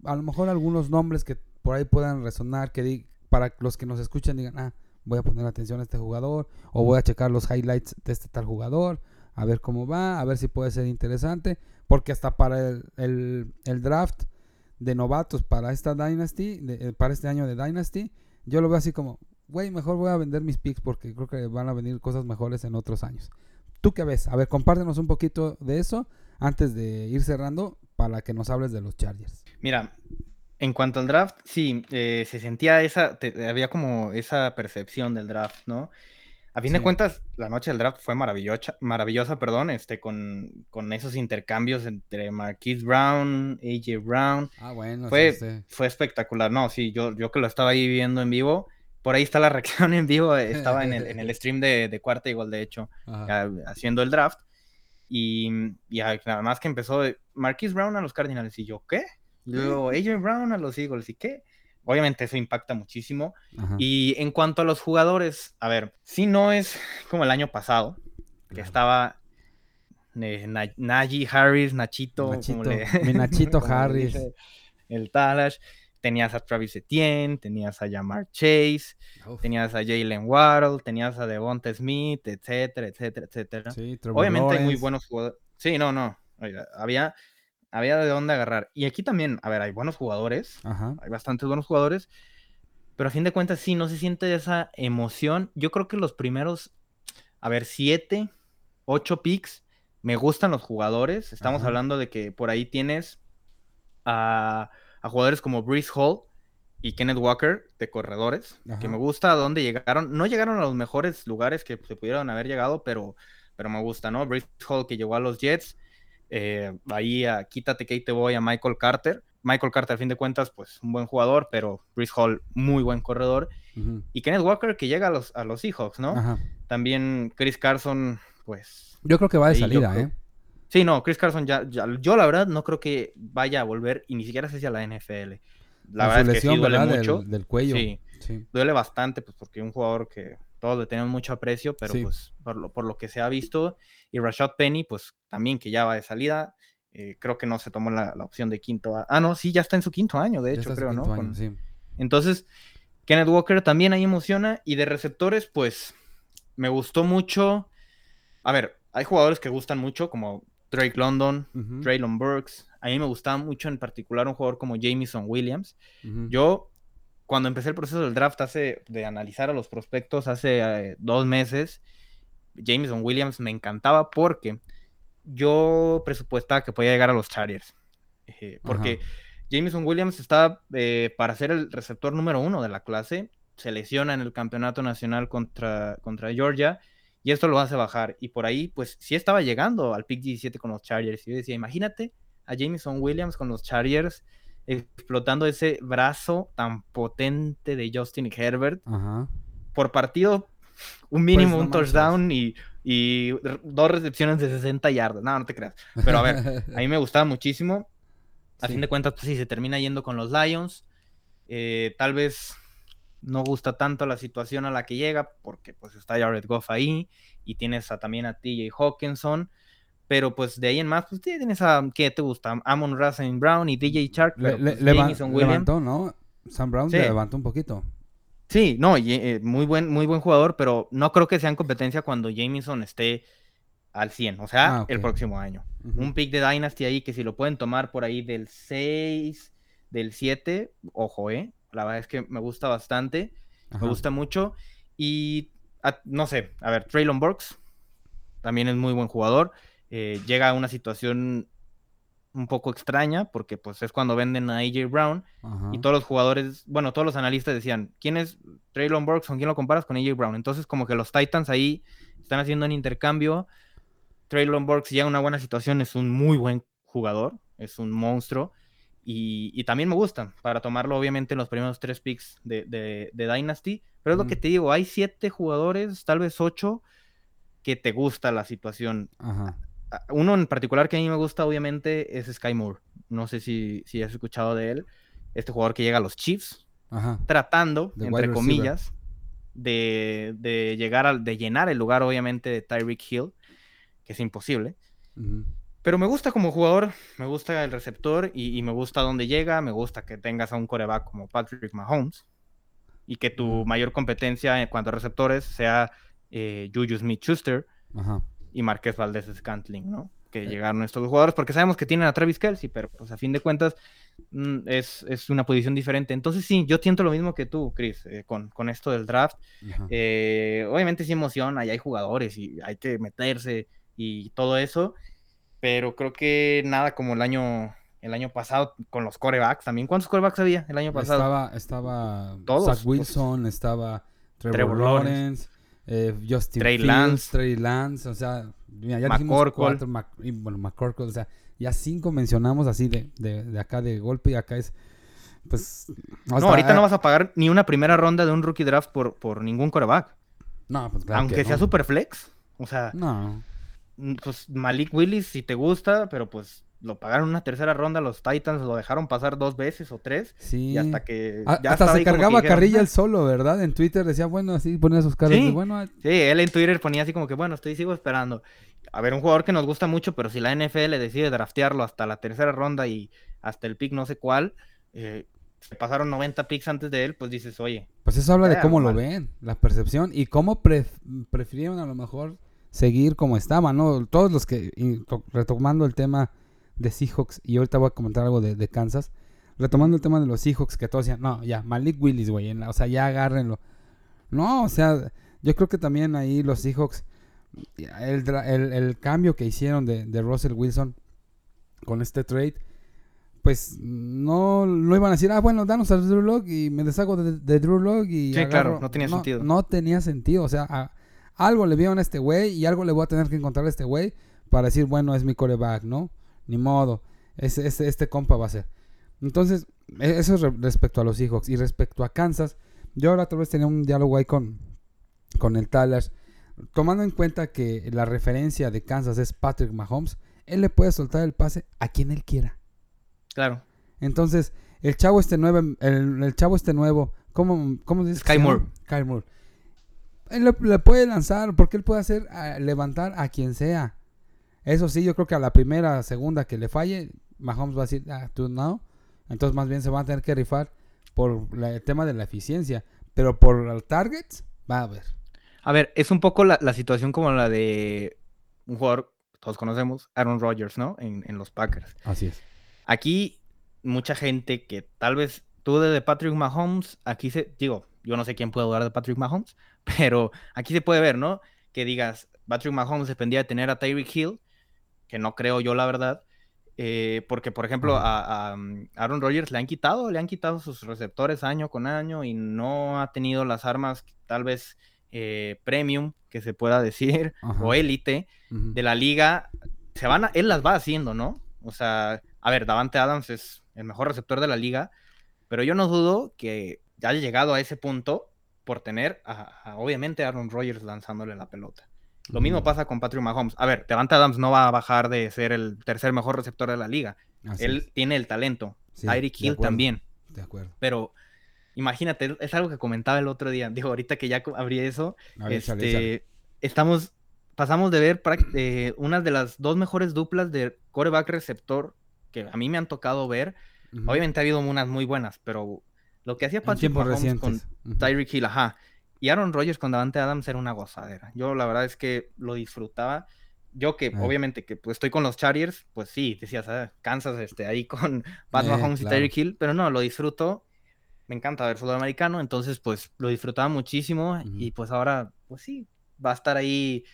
a lo mejor algunos nombres que por ahí puedan resonar, que para los que nos escuchan digan, ah, voy a poner atención a este jugador, o voy a checar los highlights de este tal jugador, a ver cómo va, a ver si puede ser interesante, porque hasta para el, draft de novatos para esta Dynasty, eh, para este año de Dynasty, yo lo veo así como, güey, mejor voy a vender mis picks porque creo que van a venir cosas mejores en otros años. ¿Tú qué ves? A ver, compártenos un poquito de eso antes de ir cerrando para que nos hables de los Chargers. Mira, en cuanto al draft, sí, eh, se sentía esa, había como esa percepción del draft, ¿no? A fin de cuentas, la noche del draft fue maravillosa, maravillosa perdón, este, con, con esos intercambios entre Marquise Brown, AJ Brown. Ah, bueno. Fue, fue espectacular. No, sí, yo, yo que lo estaba ahí viendo en vivo, por ahí está la reacción en vivo. Estaba en el, en el stream de, de Cuarta Igual, de hecho, ah, haciendo el draft. Y, y nada más que empezó Marquise Brown a los Cardinals. Y yo, ¿qué? Luego AJ Brown a los Eagles. ¿Y qué? Obviamente eso impacta muchísimo. Ajá. Y en cuanto a los jugadores, a ver, si no es como el año pasado, que Claro. estaba eh, Na- Najee Harris, Nachito, como Nachito, le- mi Nachito Harris. el Talash. Tenías a Travis Etienne, tenías a Jamar Chase, Uf. tenías a Jalen Waddle, tenías a Devonta Smith, etcétera, etcétera, etcétera. Sí, Obviamente hay muy buenos jugadores. Sí, no, no. oiga, había, había de dónde agarrar. Y aquí también, a ver, hay buenos jugadores, Ajá. hay bastantes buenos jugadores, pero a fin de cuentas sí, no se siente esa emoción. Yo creo que los primeros, a ver, siete, ocho picks, me gustan los jugadores. Estamos Ajá. hablando de que por ahí tienes a, a jugadores como Breeze Hall y Kenneth Walker de corredores, Ajá. que me gusta a dónde llegaron. No llegaron a los mejores lugares que se pudieron haber llegado, pero, pero me gusta, ¿no? Breeze Hall que llegó a los Jets. Eh, ahí a quítate que ahí te voy a Michael Carter. Michael Carter, a fin de cuentas, pues un buen jugador, pero Breeze Hall, muy buen corredor. Y Kenneth Walker que llega a los, a los Seahawks, ¿no? Ajá. También Chris Carson, pues Yo creo que va de salida, creo- ¿eh? Sí, no, Chris Carson ya, ya- yo la verdad no creo que vaya a volver y ni siquiera sé si a la NFL. La Con verdad es que sí duele ¿verdad? mucho. Del, del cuello. Sí, Sí. duele bastante, pues porque un jugador que todos le tenemos mucho aprecio, pero Sí. pues por lo, por lo que se ha visto. Y Rashad Penny, pues también que ya va de salida. eh, creo que no se tomó la, la opción de quinto. Ah, no, sí, ya está en su quinto año, de hecho, creo, ¿no? quinto año, Con- sí. Entonces, Kenneth Walker también ahí emociona. Y de receptores, pues, me gustó mucho. A ver, hay jugadores que gustan mucho, como Drake London, Ujú, Traylon Burks. A mí me gustaba mucho en particular un jugador como Jamison Williams. Yo, cuando empecé el proceso del draft hace, de analizar a los prospectos hace eh, dos meses, Jameson Williams me encantaba porque yo presupuestaba que podía llegar a los Chargers. Eh, porque Jameson Williams está eh, para ser el receptor número uno de la clase. Se lesiona en el campeonato nacional contra, contra Georgia y esto lo hace bajar. Y por ahí, pues sí estaba llegando al pick 17 con los Chargers. Y yo decía, imagínate a Jameson Williams con los Chargers explotando ese brazo tan potente de Justin Herbert Ajá. por partido, un mínimo, Pues no un manches. touchdown y, dos recepciones de 60 yardas. No, no te creas. Pero a ver, a mí me gustaba muchísimo. A Sí. fin de cuentas, pues sí, se termina yendo con los Lions. Eh, tal vez no gusta tanto la situación a la que llega, porque pues está Jared Goff ahí y tienes a, también a TJ Hawkinson. Pero pues de ahí en más, pues tienes a, ¿qué te gusta? Amon Russell Brown y DJ Chark. Le- pero, le- pues, Jameson levantó, ¿no? Sam Brown Sí. levantó un poquito. Sí, no, y, eh, muy buen, muy buen jugador, pero no creo que sea en competencia cuando Jameson esté al 100, o sea, Ah, el próximo año. Un pick de Dynasty ahí que si lo pueden tomar por ahí del 6, del 7, ojo, eh. La verdad es que me gusta bastante, Ajá. me gusta mucho. Y a- no sé, a ver, Traylon Burks también es muy buen jugador. Eh, llega a una situación un poco extraña porque pues es cuando venden a AJ Brown Ajá. y todos los jugadores, bueno, todos los analistas decían, ¿quién es Traylon Burks? ¿Con quién lo comparas? Con AJ Brown. Entonces, como que los Titans ahí están haciendo un intercambio. Traylon Burks ya en una buena situación es un muy buen jugador, es un monstruo. Y, y también me gusta para tomarlo, obviamente, en los primeros tres picks de, de- de Dynasty. Pero es lo que Ujú. te digo, hay siete jugadores, tal vez ocho, que te gusta la situación. Ajá. Uno en particular que a mí me gusta, obviamente, es Sky Moore. No sé si, si has escuchado de él. Este jugador que llega a los Chiefs, Ajá. tratando, entre comillas, de, de llegar al, de llenar el lugar, obviamente, de Tyreek Hill, que es imposible. Pero me gusta como jugador, me gusta el receptor y, y me gusta dónde llega, me gusta que tengas a un coreback como Patrick Mahomes y que tu mayor competencia en cuanto a receptores sea eh, Juju Smith-Schuster Ajá. Y Marqués Valdés Scantling, ¿no? Que llegaron estos dos jugadores porque sabemos que tienen a Travis Kelsey, pero pues a fin de cuentas mm, es, es una posición diferente. Entonces sí, yo siento lo mismo que tú, Chris, eh, con, con esto del draft. Eh, obviamente sí emociona y hay jugadores y hay que meterse y todo eso, pero creo que nada como el año, el año pasado con los corebacks también. ¿Cuántos corebacks había el año pasado? Estaba, estaba Todos, Zach. Wilson, estaba Trevor, Trevor Lawrence, eh, Justin Trey Fields, Lance. Trey Lance, o sea, mira, ya dijimos cuatro, Mac- y, bueno, McCorkle, o sea, ya cinco mencionamos así de, de, de acá de golpe y acá es, pues... No, ahorita no vas a pagar ni una primera ronda de un rookie draft por, por ningún coreback. No, pues claro Aunque que sea no. super flex. O sea, No. pues Malik Willis, si te gusta, pero pues lo pagaron una tercera ronda, los Titans lo dejaron pasar dos veces o tres. Sí. Y hasta que. A- ya hasta se cargaba carrilla "Ah". él solo, ¿verdad? En Twitter decía, bueno, así ponía sus caras Sí. de, bueno, Sí, él en Twitter ponía así como que, bueno, estoy sigo esperando. A ver, un jugador que nos gusta mucho, pero si la NFL decide draftearlo hasta la tercera ronda y hasta el pick no sé cuál, eh, se pasaron 90 picks antes de él, pues dices, oye, Pues eso habla de cómo lo ven, la percepción y cómo pref- prefirieron a lo mejor seguir como estaban, ¿no? Todos los que, retomando el tema de Seahawks, y ahorita voy a comentar algo de, de Kansas, retomando el tema de los Seahawks, que todos decían, no, ya, Malik Willis, güey, o sea, ya agárrenlo. No, o sea, yo creo que también ahí los Seahawks, el, el- el cambio que hicieron de, de Russell Wilson con este trade, pues no lo iban a decir, ah, bueno, danos a Drew Lock y me deshago de, de Drew Lock y Sí, claro, no tenía sentido. No tenía sentido, o sea, a- algo le vieron a este güey y algo le voy a tener que encontrar a este güey para decir, bueno, es mi coreback, ¿no? Ni modo, ese, ese- este compa va a ser. Entonces, e- eso es re- respecto a los Seahawks y respecto a Kansas, yo ahora tal vez tenía un diálogo ahí con, con el Talas, tomando en cuenta que la referencia de Kansas es Patrick Mahomes, él le puede soltar el pase a quien él quiera. claro. Entonces, el chavo este nuevo, el, el chavo este nuevo, ¿cómo, cómo dices? llama? Moore. Sky Moore. Él le, le puede lanzar, porque él puede hacer levantar a quien sea. Eso sí, yo creo que a la primera, segunda que le falle, Mahomes va a decir, ah, tú no. Entonces, más bien se van a tener que rifar por la- el tema de la eficiencia. Pero por el targets, va a haber. A ver, es un poco la, la situación como la de un jugador, todos conocemos, Aaron Rodgers, ¿no? En, en los Packers. Así es. Aquí, mucha gente que tal vez dude de Patrick Mahomes, aquí se, digo, yo no sé quién puede dudar de Patrick Mahomes, pero aquí se puede ver, ¿no? Que digas, Patrick Mahomes dependía de tener a Tyreek Hill, que no creo yo, la verdad. eh, porque, por ejemplo, a, a, um, Aaron Rodgers le han quitado, le han quitado sus receptores año con año y no ha tenido las armas, tal vez eh, premium, que se pueda decir, Ajá. o élite, de la liga, se van a- él las va haciendo, ¿no? O sea, a ver, Davante Adams es el mejor receptor de la liga, pero yo no dudo que ya haya llegado a ese punto por tener, a, a, obviamente, a Aaron Rodgers lanzándole la pelota. Lo mismo Ujú. pasa con Patrick Mahomes. A ver, Davante Adams no va a bajar de ser el tercer mejor receptor de la liga. Así Él es. tiene el talento. Sí, Tyreek Hill acuerdo, también. De acuerdo. Pero imagínate, es algo que comentaba el otro día. Digo, ahorita que ya abrí eso, ver, este, estamos, pasamos de ver eh, una de las dos mejores duplas de coreback receptor que a mí me han tocado ver. Obviamente ha habido unas muy buenas, pero lo que hacía Patrick Mahomes con recientes. Ujú. Tyreek Hill, ajá, y Aaron Rodgers con Davante Adams era una gozadera. Yo la verdad es que lo disfrutaba. Yo que Eh. obviamente que pues, estoy con los Chargers, pues sí, decías, ah, Kansas este, ahí con Pat Eh, Mahomes claro. y Tyreek Hill, pero no, lo disfruto. Me encanta ver fútbol americano, entonces pues lo disfrutaba muchísimo y pues ahora, pues sí, va a estar ahí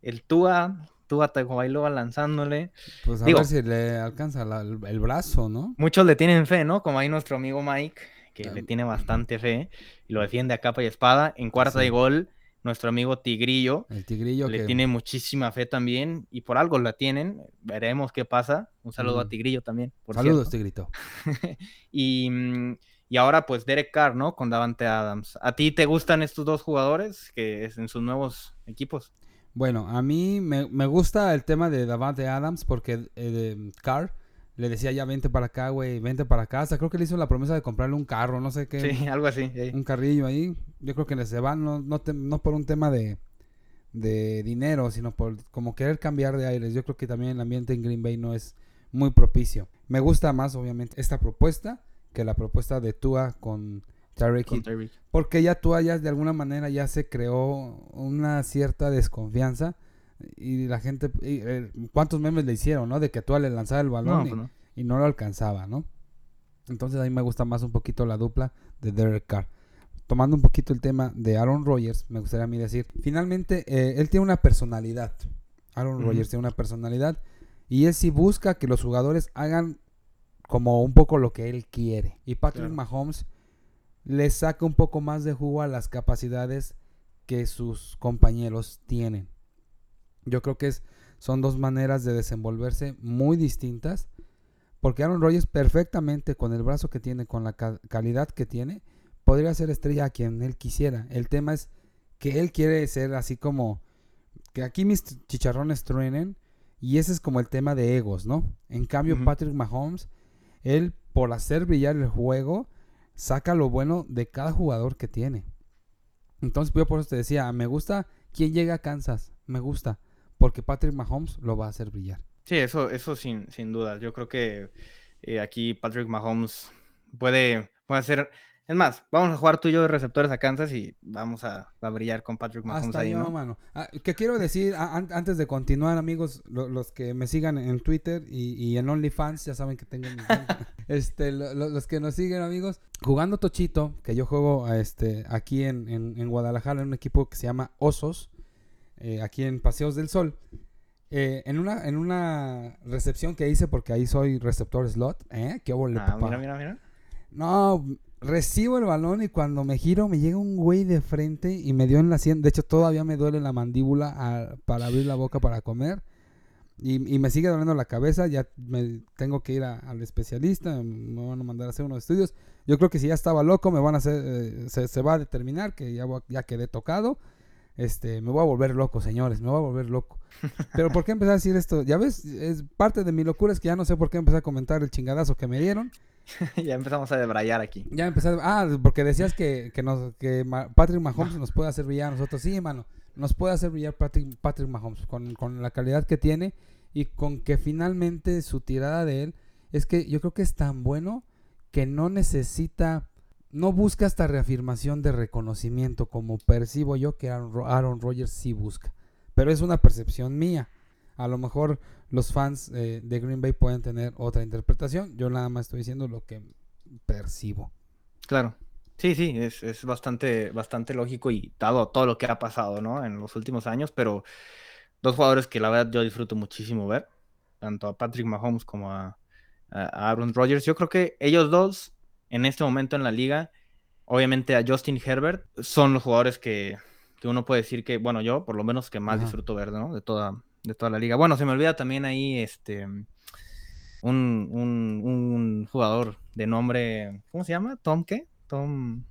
el Tua, Tua Tagovailoa lanzándole. Pues a Digo- ver si le alcanza la- el brazo, ¿no? Muchos le tienen fe, ¿no? Como ahí nuestro amigo Mike, que le tiene bastante fe y lo defiende a capa y espada. En cuarta Sí. de gol, nuestro amigo Tigrillo El tigrillo le que... tiene muchísima fe también y por algo la tienen. Veremos qué pasa. Un saludo a Mm. Tigrillo también. Por Saludos, cierto. tigrito. y, mm, y ahora pues Derek Carr, ¿no? Con Davante Adams. ¿A ti te gustan estos dos jugadores que es en sus nuevos equipos? Bueno, a mí me, me gusta el tema de Davante Adams porque eh, de Carr le decía ya vente para acá, güey, vente para acá. Hasta creo que le hizo la promesa de comprarle un carro, no sé qué. Sí, algo así. sí. Un carrillo ahí. Yo creo que se van, no, no, te- no por un tema de, de dinero, sino por como querer cambiar de aires. Yo creo que también el ambiente en Green Bay no es muy propicio. Me gusta más, obviamente, esta propuesta que la propuesta de Tua con. Tyreek. Porque ya Tua ya de alguna manera ya se creó una cierta desconfianza. Y la gente, y, eh, ¿cuántos memes le hicieron, no? De que Tua le lanzaba el balón No, y, pues no. y no lo alcanzaba, ¿no? Entonces a mí me gusta más un poquito la dupla de Derek Carr. Tomando un poquito el tema de Aaron Rodgers, me gustaría a mí decir, finalmente eh, él tiene una personalidad. Aaron. Rodgers tiene una personalidad y él sí busca que los jugadores hagan como un poco lo que él quiere. Y Patrick Claro. Mahomes le saca un poco más de jugo a las capacidades que sus compañeros tienen. Yo creo que es, son dos maneras de desenvolverse muy distintas, Porque Aaron Rodgers perfectamente con el brazo que tiene, con la calidad que tiene, podría ser estrella a quien él quisiera. El tema es que él quiere ser así como que aquí mis chicharrones truenen y ese es como el tema de egos, ¿no? En cambio, Patrick Mahomes, él por hacer brillar el juego, saca lo bueno de cada jugador que tiene. Entonces, yo por eso te decía, me gusta quien llega a Kansas, me gusta, porque Patrick Mahomes lo va a hacer brillar. Sí, eso, eso sin, sin duda. Yo creo que eh, aquí Patrick Mahomes puede, puede hacer es más, vamos a jugar tú y yo de receptores a Kansas y vamos a, brillar con Patrick Mahomes Hasta ahí, yo, mano. Ah, ¿Qué quiero decir antes de continuar, amigos, los que me sigan en Twitter y, en OnlyFans, ya saben que tengo este, los que nos siguen, amigos, jugando Tochito, que yo juego este, aquí en, Guadalajara en un equipo que se llama Osos, eh, aquí en Paseos del Sol. Eh, en, una, en una recepción que hice, porque ahí soy receptor slot, ¿eh? ¿Qué ah, mira, mira, mira. No, recibo el balón y cuando me giro me llega un güey de frente y me dio en la sien. De hecho, todavía me duele la mandíbula para abrir la boca para comer. Y, me sigue doliendo la cabeza. Ya me tengo que ir al especialista. Me van a mandar a hacer unos estudios. Yo creo que si ya estaba loco, me van a hacer. Eh, se, va a determinar que ya, ya quedé tocado. Este, me voy a volver loco, señores, me voy a volver loco. Pero ¿por qué empecé a decir esto? Ya ves, es parte de mi locura es que ya no sé por qué empecé a comentar el chingadazo que me dieron. ya empezamos a debrayar aquí. Ya empecé Ah, porque decías que, que, nos, que Patrick Mahomes nos puede hacer brillar a nosotros. Sí, hermano, nos puede hacer brillar Patrick, Patrick Mahomes con, con la calidad que tiene y con que finalmente su tirada de él es que yo creo que es tan bueno que no necesita, no busca esta reafirmación de reconocimiento como percibo yo que Aaron, Rodgers sí busca. Pero es una percepción mía. A lo mejor los fans eh, de Green Bay pueden tener otra interpretación. Yo nada más estoy diciendo lo que percibo. Claro. Sí, sí, es, bastante, bastante lógico y dado todo lo que ha pasado, ¿no? En los últimos años, pero dos jugadores que la verdad yo disfruto muchísimo ver, tanto a Patrick Mahomes como a, Aaron Rodgers. Yo creo que ellos dos, en este momento en la liga, obviamente a Justin Herbert, son los jugadores que, uno puede decir que, bueno, yo por lo menos que más disfruto ver, ¿no? De toda, de toda la liga. Bueno, se me olvida también ahí este un, un, jugador de nombre, ¿cómo se llama? ¿Tom qué? Tom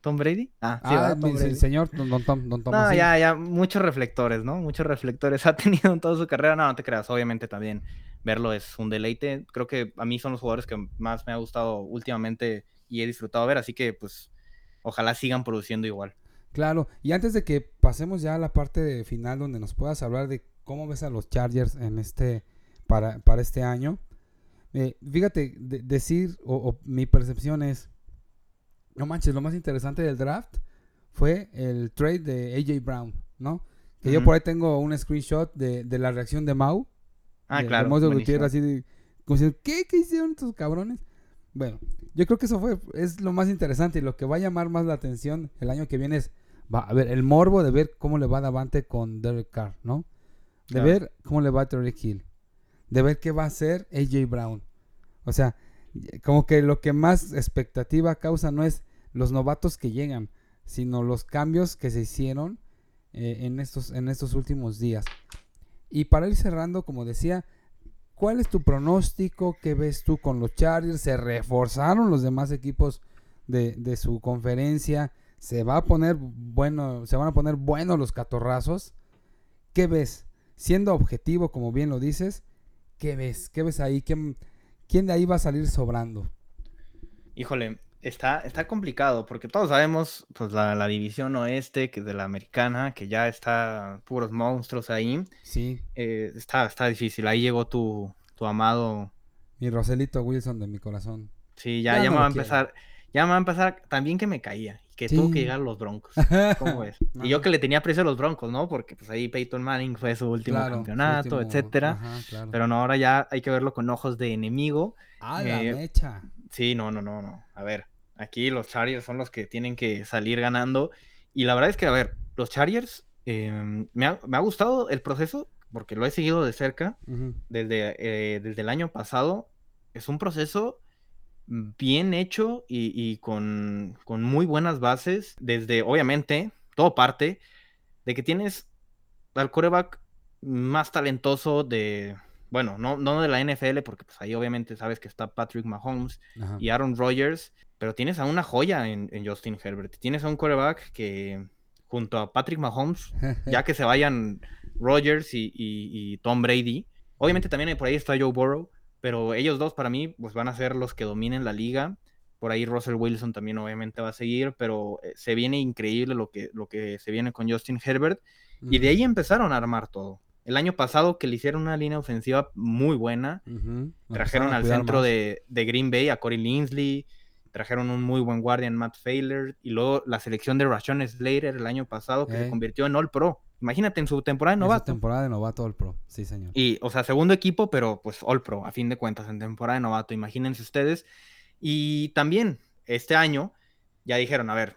Tom Brady. Ah, sí, ah, el señor Don, Tom, Don Tom. No, ya, ya, muchos reflectores, ¿no? Muchos reflectores ha tenido en toda su carrera. No, no te creas, obviamente también verlo es un deleite. Creo que a mí son los jugadores que más me ha gustado últimamente y he disfrutado ver, así que pues ojalá sigan produciendo igual. Claro, y antes de que pasemos ya a la parte final donde nos puedas hablar de ¿Cómo ves a los Chargers en este para, para este año? Eh, fíjate, decir, o, mi percepción es, no manches, lo más interesante del draft fue el trade de AJ Brown, ¿no? Que yo por ahí tengo un screenshot de, la reacción de Mau. Ah, claro. De así de, ¿qué? ¿Qué hicieron estos cabrones? Bueno, yo creo que eso fue, es lo más interesante y lo que va a llamar más la atención el año que viene es, va a ver, el morbo de ver cómo le va Davante con Derek Carr, ¿no? de ver cómo le va a Terry Hill, de ver qué va a hacer AJ Brown. O sea, como que lo que más expectativa causa no es los novatos que llegan, sino los cambios que se hicieron eh, en, estos, en estos últimos días. Y para ir cerrando, como decía, ¿cuál es tu pronóstico? ¿Qué ves tú con los Chargers? ¿Se reforzaron los demás equipos de, su conferencia? ¿Se va a poner bueno, se van a poner buenos los catorrazos? ¿Qué ves? siendo objetivo, como bien lo dices, ¿qué ves? ¿Qué ves ahí? ¿Quién, quién de ahí va a salir sobrando? Híjole, está, está complicado porque todos sabemos, pues la, división oeste, que es de la americana, que ya está puros monstruos ahí. Sí. Eh, está, está difícil. Ahí llegó tu, tu amado. Mi Roselito Wilson de mi corazón. Sí, ya, ya, me va a empezar. Ya me va a empezar también que me caía que tuvo que llegar los Broncos. ¿Cómo ves? Y yo que le tenía precio a los Broncos, ¿no? Porque pues ahí Peyton Manning fue su último campeonato, etcétera. Pero no, ahora ya hay que verlo con ojos de enemigo. Ah, la eh, mecha. Sí, no, no, no, no. A ver, aquí los Chargers son los que tienen que salir ganando. Y la verdad es que, a ver, los Chargers, em, me, ha, gustado el proceso, porque lo he seguido de cerca desde, eh, desde el año pasado. Es un proceso bien hecho y, con, muy buenas bases, desde obviamente, todo parte de que tienes al coreback más talentoso de, bueno, no, no de la NFL, porque pues ahí obviamente sabes que está Patrick Mahomes Ajá. y Aaron Rodgers, pero tienes a una joya en, en Justin Herbert. Tienes a un quarterback que junto a Patrick Mahomes, ya que se vayan Rodgers y, y- y Tom Brady, obviamente también por ahí está Joe Burrow, pero ellos dos para mí pues van a ser los que dominen la liga. Por ahí Russell Wilson también obviamente va a seguir, pero eh, se viene increíble lo que, lo que se viene con Justin Herbert. Y de ahí empezaron a armar todo. El año pasado que le hicieron una línea ofensiva muy buena, trajeron al centro de, de Green Bay a Corey Linsley, trajeron un muy buen guardia en Matt Failer, y luego la selección de Rashawn Slater el año pasado que se convirtió en All Pro. Imagínate en su temporada de En su novato. temporada de novato All Pro. Sí, señor. Y, o sea, segundo equipo, pero pues All Pro, a fin de cuentas, en temporada de novato, imagínense ustedes. Y también, este año, ya dijeron, a ver,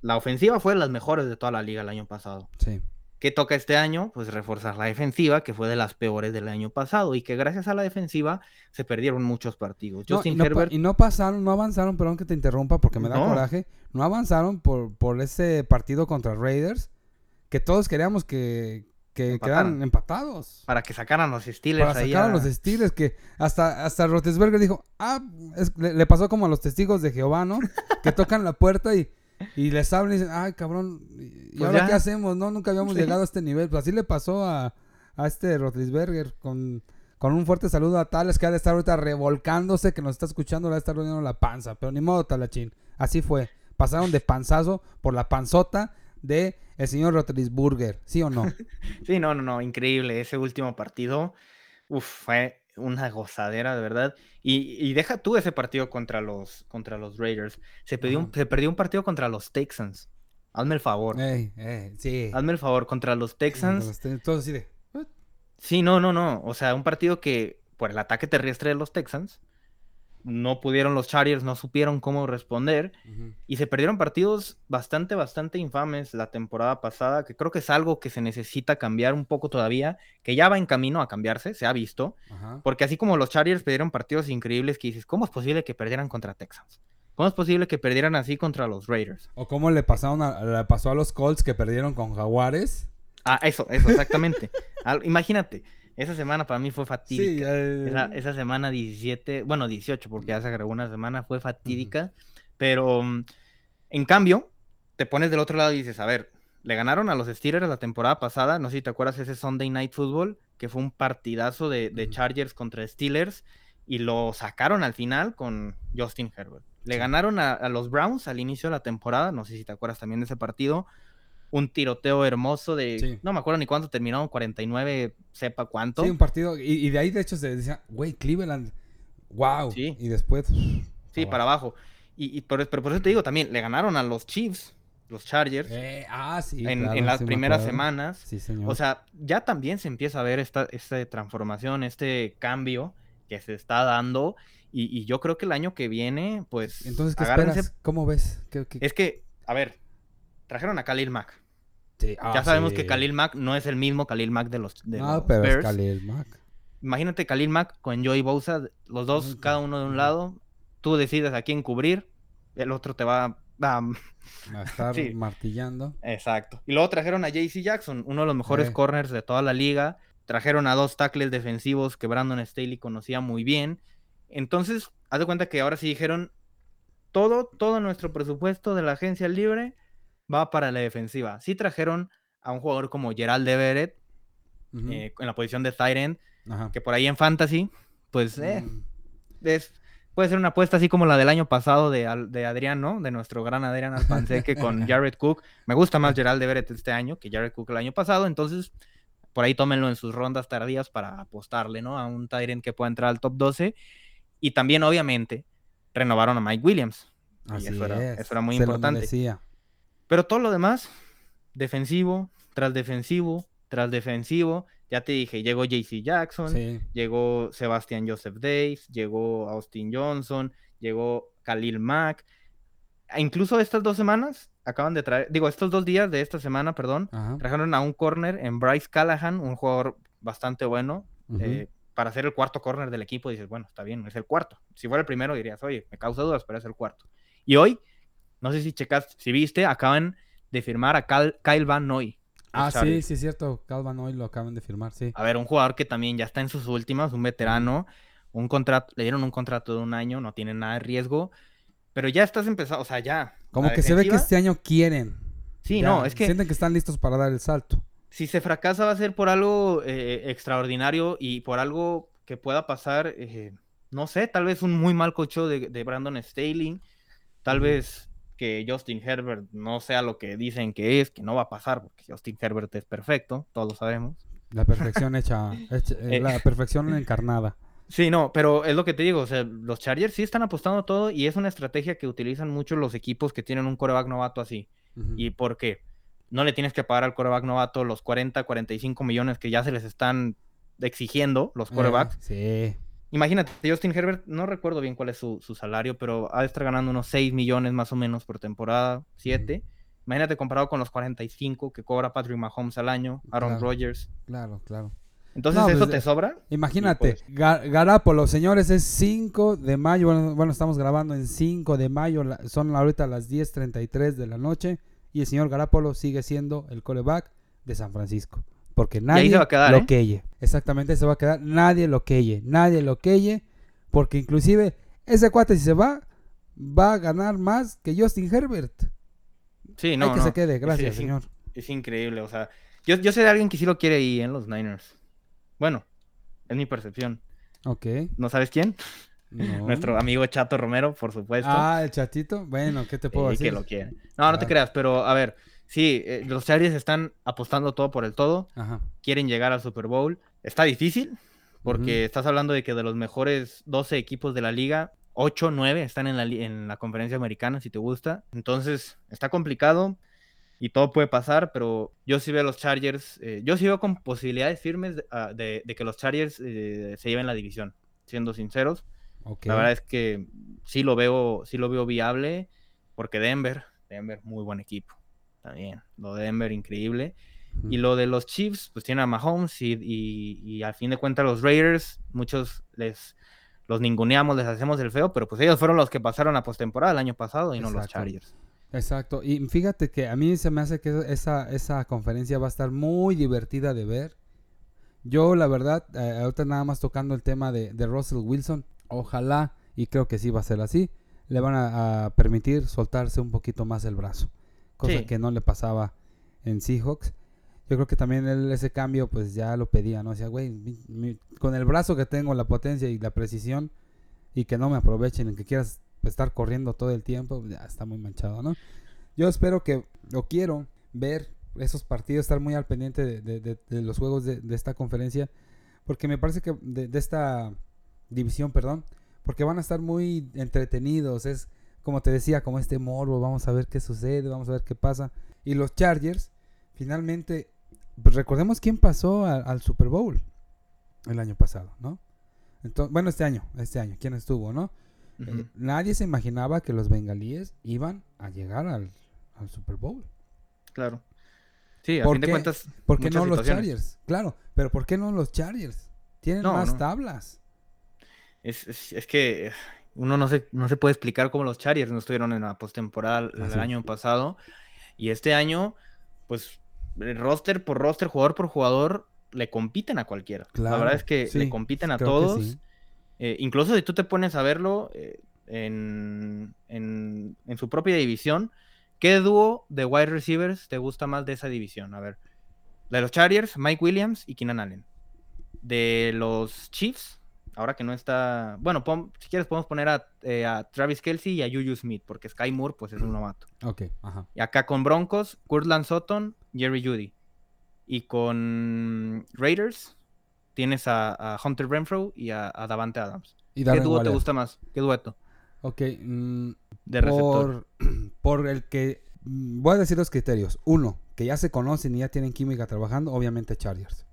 la ofensiva fue de las mejores de toda la liga el año pasado. Sí. ¿Qué toca este año? Pues reforzar la defensiva, que fue de las peores del año pasado, y que gracias a la defensiva se perdieron muchos partidos. No, y, Justin no, Herbert, y no pasaron, no avanzaron, perdón que te interrumpa porque me da No. coraje. No avanzaron por, por ese partido contra Raiders que todos queríamos que, que Empataran. quedaran empatados. para que sacaran los Steelers Para ahí sacar a los Steelers que hasta, hasta Rotesberger dijo, ah, es- le, le pasó como a los testigos de Jehová, ¿no? que tocan la puerta y, y les hablan y dicen, ay, cabrón, ¿y Pues ahora ya. qué hacemos? No, nunca habíamos Sí. llegado a este nivel. Pues así le pasó a, a este Rotlisberger con, con un fuerte saludo a Tales que ha de estar ahorita revolcándose, que nos está escuchando, le ha de estar doliendo la panza. Pero ni modo, Talachín. Así fue. Pasaron de panzazo por la panzota de el señor Rotlisburger, ¿sí o no? Sí, no, no, no, increíble. Ese último partido, uf, fue una gozadera, de verdad. Y, y deja tú ese partido contra los, contra los Raiders. Se perdió, un, se perdió un partido contra los Texans. Hazme el favor. Ey, ey, sí. Hazme el favor, contra los Texans. Todos así de... Sí, no, no, no. O sea, un partido que por el ataque terrestre de los Texans no pudieron los Chargers, no supieron cómo responder y se perdieron partidos bastante, bastante infames la temporada pasada, que creo que es algo que se necesita cambiar un poco todavía, que ya va en camino a cambiarse, se ha visto, porque así como los Chargers perdieron partidos increíbles que dices, ¿cómo es posible que perdieran contra Texans? ¿Cómo es posible que perdieran así contra los Raiders? O cómo le pasaron a, le pasó a los Colts que perdieron con Jaguares. Ah, eso, eso, exactamente. Al- imagínate, esa semana para mí fue fatídica. eh, Esa, esa semana 17, bueno, 18, porque ya se agregó una semana, fue fatídica. Pero, mm, en cambio, te pones del otro lado y dices, a ver, le ganaron a los Steelers la temporada pasada, no sé si te acuerdas ese Sunday Night Football, que fue un partidazo de. Chargers contra Steelers, y lo sacaron al final con Justin Herbert. Le Sí. ganaron a, a los Browns al inicio de la temporada, no sé si te acuerdas también de ese partido. Un tiroteo hermoso de, Sí. no me acuerdo ni cuánto terminaron, 49, sepa cuánto. Sí, un partido. Y, y de ahí, de hecho, se decía, güey, Cleveland. Wow. Sí. Y después. Sí, para abajo. Y, pero por eso te digo también, le ganaron a los Chiefs, los Chargers, Eh, ah, sí. en, claro, en las sí primeras semanas. Sí, señor. O sea, ya también se empieza a ver esta, esta transformación, este cambio que se está dando. Y, y yo creo que el año que viene, pues. Entonces, ¿qué agárrense- esperas? ¿Cómo ves? ¿Qué, qué- Es que, a ver, trajeron a Khalil Mack. Sí, ah, ya sabemos sí. que Khalil Mack no es el mismo Khalil Mack de los, de No, los pero es Bears. Khalil Mack. Imagínate Khalil Mack con Joey Bosa, los dos, cada uno de un lado. Tú decides a quién cubrir, el otro te va a A estar Sí. martillando. Exacto. Y luego trajeron a JC Jackson, uno de los mejores Eh. corners de toda la liga. Trajeron a dos tackles defensivos que Brandon Staley conocía muy bien. Entonces, haz de cuenta que ahora sí dijeron, todo, todo nuestro presupuesto de la agencia libre va para la defensiva. Sí trajeron a un jugador como Gerald Everett eh, en la posición de tight end, Ajá. que por ahí en fantasy, pues eh, Mm, es- puede ser una apuesta así como la del año pasado de, de Adrián, ¿no? De nuestro gran Adrián Alpanseque con Jared Cook. Me gusta más Gerald Everett este año que Jared Cook el año pasado, entonces por ahí tómenlo en sus rondas tardías para apostarle, ¿no? A un Tyrant que pueda entrar al top 12. Y también, obviamente, renovaron a Mike Williams. Y Así eso era- es. eso era muy Se importante. Pero todo lo demás, defensivo, tras defensivo, tras defensivo. Ya te dije, llegó JC Jackson, Sí. llegó Sebastian Joseph Days, llegó Austin Johnson, llegó Khalil Mack. E incluso estas dos semanas acaban de traer, digo, estos dos días de esta semana, perdón, Ajá. trajeron a un corner en Bryce Callahan, un jugador bastante bueno. Eh, para ser el cuarto corner del equipo, dices, bueno, está bien, es el cuarto. Si fuera el primero, dirías, oye, me causa dudas, pero es el cuarto. Y hoy, no sé si checas, si viste, acaban de firmar a Cal- Kyle Van Noy. Ah, sí, sí, es cierto. Calvin hoy lo acaban de firmar, sí. A ver, un jugador que también ya está en sus últimas, un veterano, un contrato, le dieron un contrato de un año, no tiene nada de riesgo, pero ya estás empezando, o sea, ya. Como que se ve que este año quieren. Sí, Ya, no, es que Sienten que están listos para dar el salto. si se fracasa va a ser por algo eh, extraordinario y por algo que pueda pasar, eh, no sé, tal vez un muy mal cocho de, de Brandon Staley, tal vez que Justin Herbert no sea lo que dicen que es, que no va a pasar, porque Justin Herbert es perfecto, todos lo sabemos. La perfección hecha, hecha- eh, Eh. la perfección encarnada. Sí, no, pero es lo que te digo, o sea, los Chargers sí están apostando todo y es una estrategia que utilizan mucho los equipos que tienen un coreback novato así. ¿Y por qué? No le tienes que pagar al coreback novato los 40, 45 millones que ya se les están exigiendo los Eh, corebacks. sí. Imagínate, Justin Herbert, no recuerdo bien cuál es su, su salario, pero ha de estar ganando unos 6 millones más o menos por temporada, 7. Imagínate comparado con los 45 que cobra Patrick Mahomes al año, Aaron Claro. Rodgers. Claro, claro. Entonces, No, ¿eso pues, te sobra? Imagínate, pues- Ga- Garápolo, señores, es 5 de mayo. Bueno, bueno, estamos grabando en 5 de mayo. la- son ahorita las 10:33 de la noche. Y el señor Garápolo sigue siendo el coreback de San Francisco. Porque nadie se va a quedar, lo ¿eh? queye. Exactamente, se va a quedar. Nadie lo queye. Nadie lo queye. Porque inclusive ese cuate si se va, va a ganar más que Justin Herbert. Sí, no, Hay que no. se quede. Gracias, es señor. Es increíble, o sea, yo, yo sé de alguien que sí lo quiere ahí en los Niners. Bueno, es mi percepción. Ok. ¿No sabes quién? No. Nuestro amigo Chato Romero, por supuesto. Ah, el chatito. Bueno, ¿qué te puedo eh, decir? que lo quiere. No, no te Ah. creas, pero a ver, sí, eh, los Chargers están apostando todo por el todo, Ajá. quieren llegar al Super Bowl. Está difícil, porque estás hablando de que de los mejores 12 equipos de la liga, 8, 9 están en la, en la conferencia americana, si te gusta. Entonces, está complicado y todo puede pasar, pero yo sí veo a los Chargers, eh, yo sí veo con posibilidades firmes de, ah, de- de que los Chargers eh, se lleven la división, siendo sinceros. La verdad es que sí lo veo, sí lo veo viable, porque Denver, Denver, muy buen equipo. También, lo de Denver, increíble. Y lo de los Chiefs, pues tiene a Mahomes y, y, y al fin de cuentas los Raiders, muchos les los ninguneamos, les hacemos el feo, pero pues ellos fueron los que pasaron a postemporada el año pasado y no los. Chargers. Exacto. Y fíjate que a mí se me hace que esa, esa conferencia va a estar muy divertida de ver. Yo, la verdad, eh, ahorita nada más tocando el tema de, de Russell Wilson, ojalá, y creo que sí va a ser así, le van a, a permitir soltarse un poquito más el brazo. Cosa Sí. que no le pasaba en Seahawks. Yo creo que también él ese cambio pues ya lo pedía, ¿no? O sea, güey, mi- mi- con el brazo que tengo, la potencia y la precisión, y que no me aprovechen, en que quieras estar corriendo todo el tiempo, ya está muy manchado, ¿no? Yo espero que, o quiero ver esos partidos, estar muy al pendiente de, de- de- de los juegos de, esta conferencia, porque me parece que de, de esta división, perdón, porque van a estar muy entretenidos, es como te decía, como este morbo, vamos a ver qué sucede, vamos a ver qué pasa. Y los Chargers, finalmente, pues recordemos quién pasó a- al Super Bowl el año pasado, ¿no? Entonces, bueno, este año, este año, quién estuvo, ¿no? Eh, nadie se imaginaba que los bengalíes iban a llegar al, al Super Bowl. Claro. Sí, a ¿Por fin de cuentas. ¿Por qué no los. Chargers? Claro, pero ¿por qué no los Chargers? Tienen No, más no. tablas. Es, es- es que eh, uno no se, no se puede explicar cómo los Chargers no estuvieron en la postemporada el año pasado. Y este año, pues, el roster por roster, jugador por jugador, le compiten a cualquiera. la verdad es que sí, le compiten a todos. sí. Eh, incluso si tú te pones a verlo eh, en, en- en su propia división, ¿qué dúo de wide receivers te gusta más de esa división? A ver, de los Chargers, Mike Williams y Keenan Allen. De los Chiefs, ahora que no está. Bueno, pon- si quieres, podemos poner a, eh, a Travis Kelsey y a Juju Smith, porque Sky Moore, pues es un novato. Ok, ajá. Y acá con Broncos, Kurtland Sutton, Jerry Judy. Y con Raiders, tienes a, a Hunter Renfro y a, a Davante Adams. Y ¿Qué dúo te gusta más? ¿Qué dueto Ok, mm, de receptor? por, por el que... mm, Voy a decir los criterios. Uno, que ya se conocen y ya tienen química trabajando, obviamente Chargers.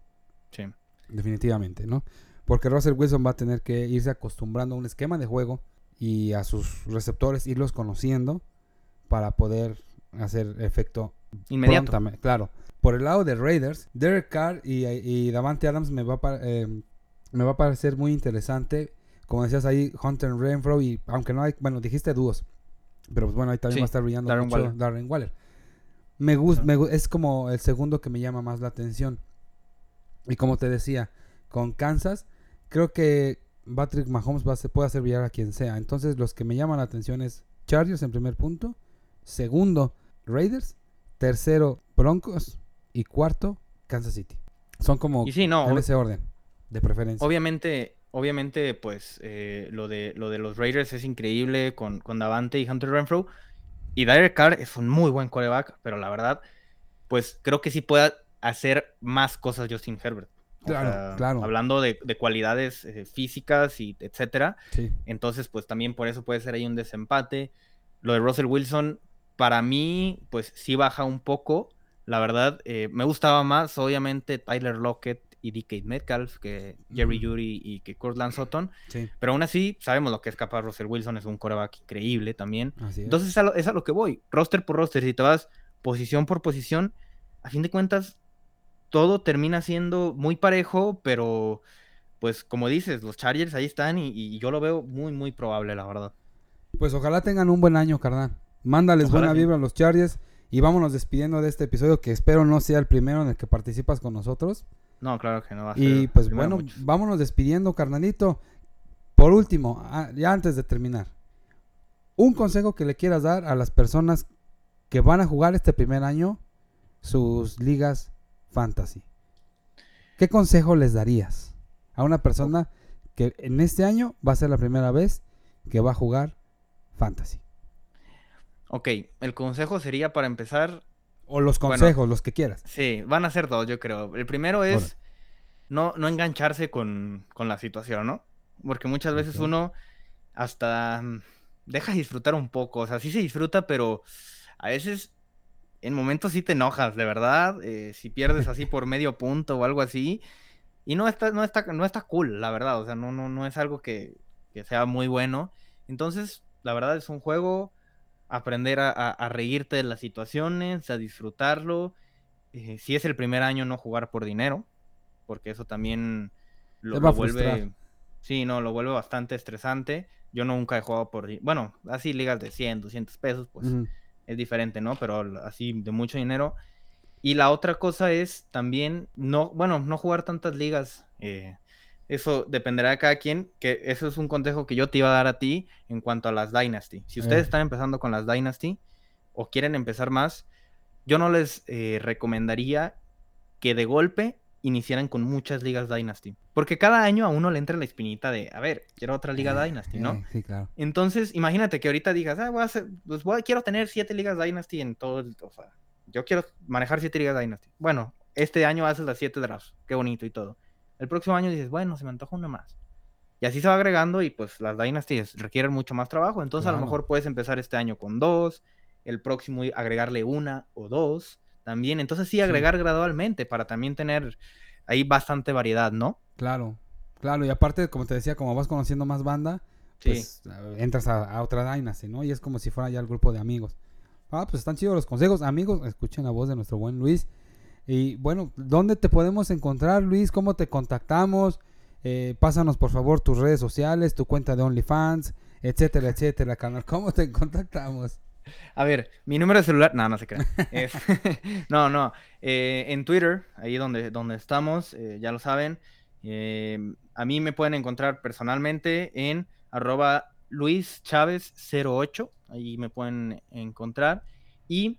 Sí. Definitivamente, ¿no? Porque Russell Wilson va a tener que irse acostumbrando a un esquema de juego y a sus receptores irlos conociendo para poder hacer efecto Inmediato. Claro. Por el lado de Raiders, Derek Carr y, y Davante Adams me va, a pa- eh, me va a parecer muy interesante. Como decías ahí, Hunter Renfro y aunque no hay, bueno, dijiste dúos, pero pues bueno, ahí también Sí, va a estar brillando Darren mucho Waller. Darren Waller. Me gusta, es como el segundo que me llama más la atención. Y como te decía, con Kansas, creo que Patrick Mahomes va a, puede hacer brillar a quien sea. Entonces, los que me llaman la atención es Chargers en primer punto, segundo Raiders, tercero Broncos y cuarto Kansas City. Son como y no, en ese orden de preferencia. Obviamente, obviamente, pues eh, lo, de, lo de los Raiders es increíble con, con Davante y Hunter Renfro. Y Derek Carr es un muy buen quarterback, pero la verdad, pues creo que sí puede hacer más cosas Justin Herbert. Claro, claro. Hablando de, cualidades eh, físicas y etcétera. Entonces, pues también por eso puede ser ahí un desempate. Lo de Russell Wilson, para mí, pues sí baja un poco. La verdad, eh, me gustaba más, obviamente, Tyler Lockett y DK Metcalf que Jerry Judy y que Cortland Sutton. Pero aún así, sabemos lo que es capaz Russell Wilson, es un coreback increíble también. Entonces, es a, lo, es a, lo, que voy. Roster por roster, si te vas posición por posición, a fin de cuentas, todo termina siendo muy parejo, pero pues como dices, los Chargers ahí están y, yo lo veo muy, muy probable, la verdad. Pues ojalá tengan un buen año, carnal. Mándales buena vibra a los Chargers y vámonos despidiendo de este episodio que espero no sea el primero en el que participas con nosotros. No, claro que no va a ser. Y pues bueno, vámonos despidiendo, carnalito. Por último, ya antes de terminar, un consejo que le quieras dar a las personas que van a jugar este primer año sus ligas fantasy. ¿Qué consejo les darías a una persona que en este año va a ser la primera vez que va a jugar fantasy? Ok, el consejo sería para empezar o los consejos, los que quieras. Sí, van a ser dos, yo creo. El primero es no, no engancharse con, la situación, ¿no? Porque muchas veces uno hasta mm, deja disfrutar un poco. O sea, sí se disfruta, pero a veces en momentos sí te enojas, de verdad. Eh, si pierdes así por medio punto o algo así. Y no está, no está, no está cool, la verdad. O sea, no, no, no es algo que, sea muy bueno. Entonces, la verdad es un juego aprender a, reírte de las situaciones, a disfrutarlo. Eh, si es el primer año, no jugar por dinero, porque eso también lo, vuelve... Sí, no, lo vuelve bastante estresante. Yo nunca he jugado por... Bueno, así ligas de 100, 200 pesos, pues es diferente, ¿no? Pero así de mucho dinero. Y la otra cosa es también, no, bueno, no jugar tantas ligas. Eh, eso dependerá de cada quien, que eso es un consejo que yo te iba a dar a ti en cuanto a las Dynasty. Si ustedes están empezando con las Dynasty o quieren empezar más, yo no les eh, recomendaría que de golpe iniciaran con muchas ligas Dynasty. Porque cada año a uno le entra la espinita de, a ver, quiero otra liga eh, Dynasty, ¿no? sí, claro. Entonces, imagínate que ahorita digas, ah, voy a hacer, pues voy, quiero tener siete ligas Dynasty en todo el, o sea, yo quiero manejar siete ligas Dynasty. Bueno, este año haces las siete drafts, qué bonito y todo. El próximo año dices, bueno, se me antoja una más. Y así se va agregando y pues las Dynasties requieren mucho más trabajo. Entonces a lo mejor puedes empezar este año con dos, el próximo agregarle una o dos también. Entonces sí, agregar gradualmente para también tener ahí bastante variedad, ¿no? Claro, claro. Y aparte, como te decía, como vas conociendo más banda, pues entras a, otra Dynasty, ¿no? Y es como si fuera ya el grupo de amigos. Ah, pues están chidos los consejos. Amigos, escuchen la voz de nuestro buen Luis. Y bueno, ¿dónde te podemos encontrar, Luis? ¿Cómo te contactamos? Eh, pásanos por favor tus redes sociales, tu cuenta de OnlyFans, etcétera, etcétera, canal. ¿Cómo te contactamos? A ver, mi número de celular, no, no se crean. no, no. Eh, en Twitter, ahí donde, donde estamos, eh, ya lo saben. a mí me pueden encontrar personalmente en arroba Luis 08. Ahí me pueden encontrar. Y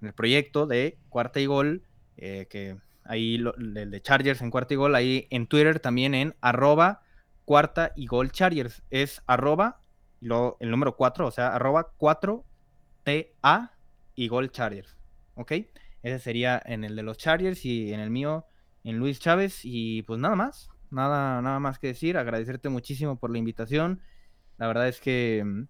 en el proyecto de Cuarta y Gol eh, que ahí el de Chargers en cuarta y gol, ahí en Twitter también en arroba cuarta y gol Chargers. Es arroba el número 4, o sea, arroba 4TA y gol Chargers. ¿Ok? Ese sería en el de los Chargers y en el mío en Luis Chávez. Y pues nada más, nada, nada más que decir. Agradecerte muchísimo por la invitación. La verdad es que mm,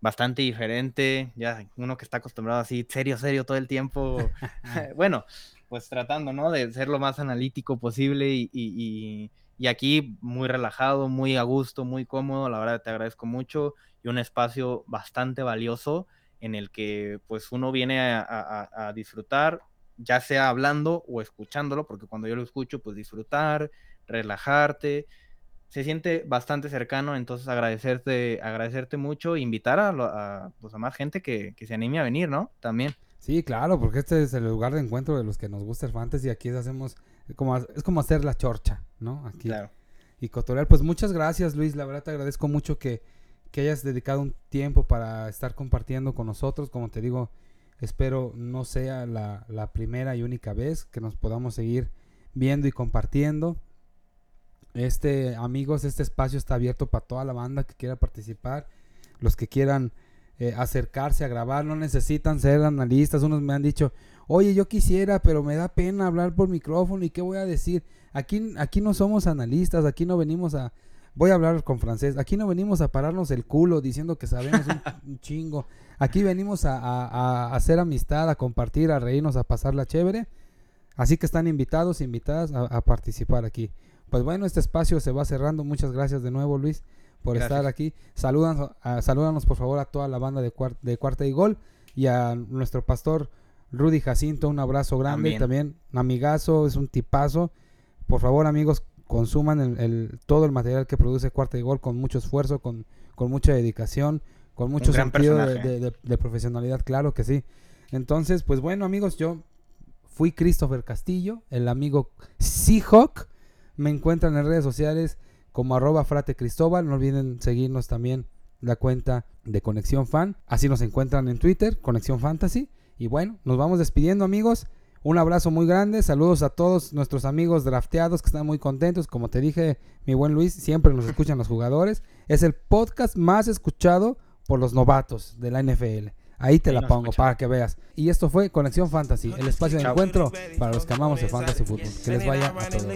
bastante diferente. Ya uno que está acostumbrado así, serio, serio todo el tiempo. bueno, pues tratando, ¿no? De ser lo más analítico posible y, aquí muy relajado, muy a gusto, muy cómodo, la verdad te agradezco mucho y un espacio bastante valioso en el que pues uno viene a, disfrutar, ya sea hablando o escuchándolo, porque cuando yo lo escucho pues disfrutar, relajarte, se siente bastante cercano, entonces agradecerte, agradecerte mucho e invitar a, pues, a más gente que, que se anime a venir, ¿no? También. Sí, claro, porque este es el lugar de encuentro de los que nos gusta el fantasy. Aquí hacemos, como, es como hacer la chorcha, ¿no? Aquí. Claro. Y cotorear. Pues muchas gracias, Luis. La verdad te agradezco mucho que, que hayas dedicado un tiempo para estar compartiendo con nosotros. Como te digo, espero no sea la, primera y única vez que nos podamos seguir viendo y compartiendo. Este, amigos, este espacio está abierto para toda la banda que quiera participar. Los que quieran eh, acercarse a grabar, no necesitan ser analistas. Unos me han dicho, oye, yo quisiera, pero me da pena hablar por micrófono y qué voy a decir. Aquí, aquí no somos analistas, aquí no venimos a, voy a hablar con francés, aquí no venimos a pararnos el culo diciendo que sabemos un, chingo. Aquí venimos a, a, hacer amistad, a compartir, a reírnos, a pasarla chévere. Así que están invitados, invitadas a participar aquí. Pues bueno, este espacio se va cerrando. Muchas gracias de nuevo, Luis por estar aquí. Saludan, salúdanos por favor a toda la banda de, de Cuarta y Gol y a nuestro pastor Rudy Jacinto, un abrazo grande. También, También amigazo, es un tipazo. Por favor, amigos, consuman el, todo el material que produce Cuarta y Gol con mucho esfuerzo, con, con mucha dedicación, con mucho sentido de, de, profesionalidad, claro que sí. Entonces, pues bueno, amigos, yo fui Christopher Castillo, el amigo Seahawk. Me encuentran en redes sociales como arroba frate Cristóbal. No olviden seguirnos también la cuenta de Conexión Fan. Así nos encuentran en Twitter, Conexión Fantasy. Y bueno, nos vamos despidiendo amigos. Un abrazo muy grande. Saludos a todos nuestros amigos drafteados que están muy contentos. Como te dije, mi buen Luis, siempre nos escuchan los jugadores. Es el podcast más escuchado por los novatos de la NFL. Ahí te la pongo para que veas. Y esto fue Conexión Fantasy, el espacio de encuentro para los que amamos el fantasy fútbol. Que les vaya a todos.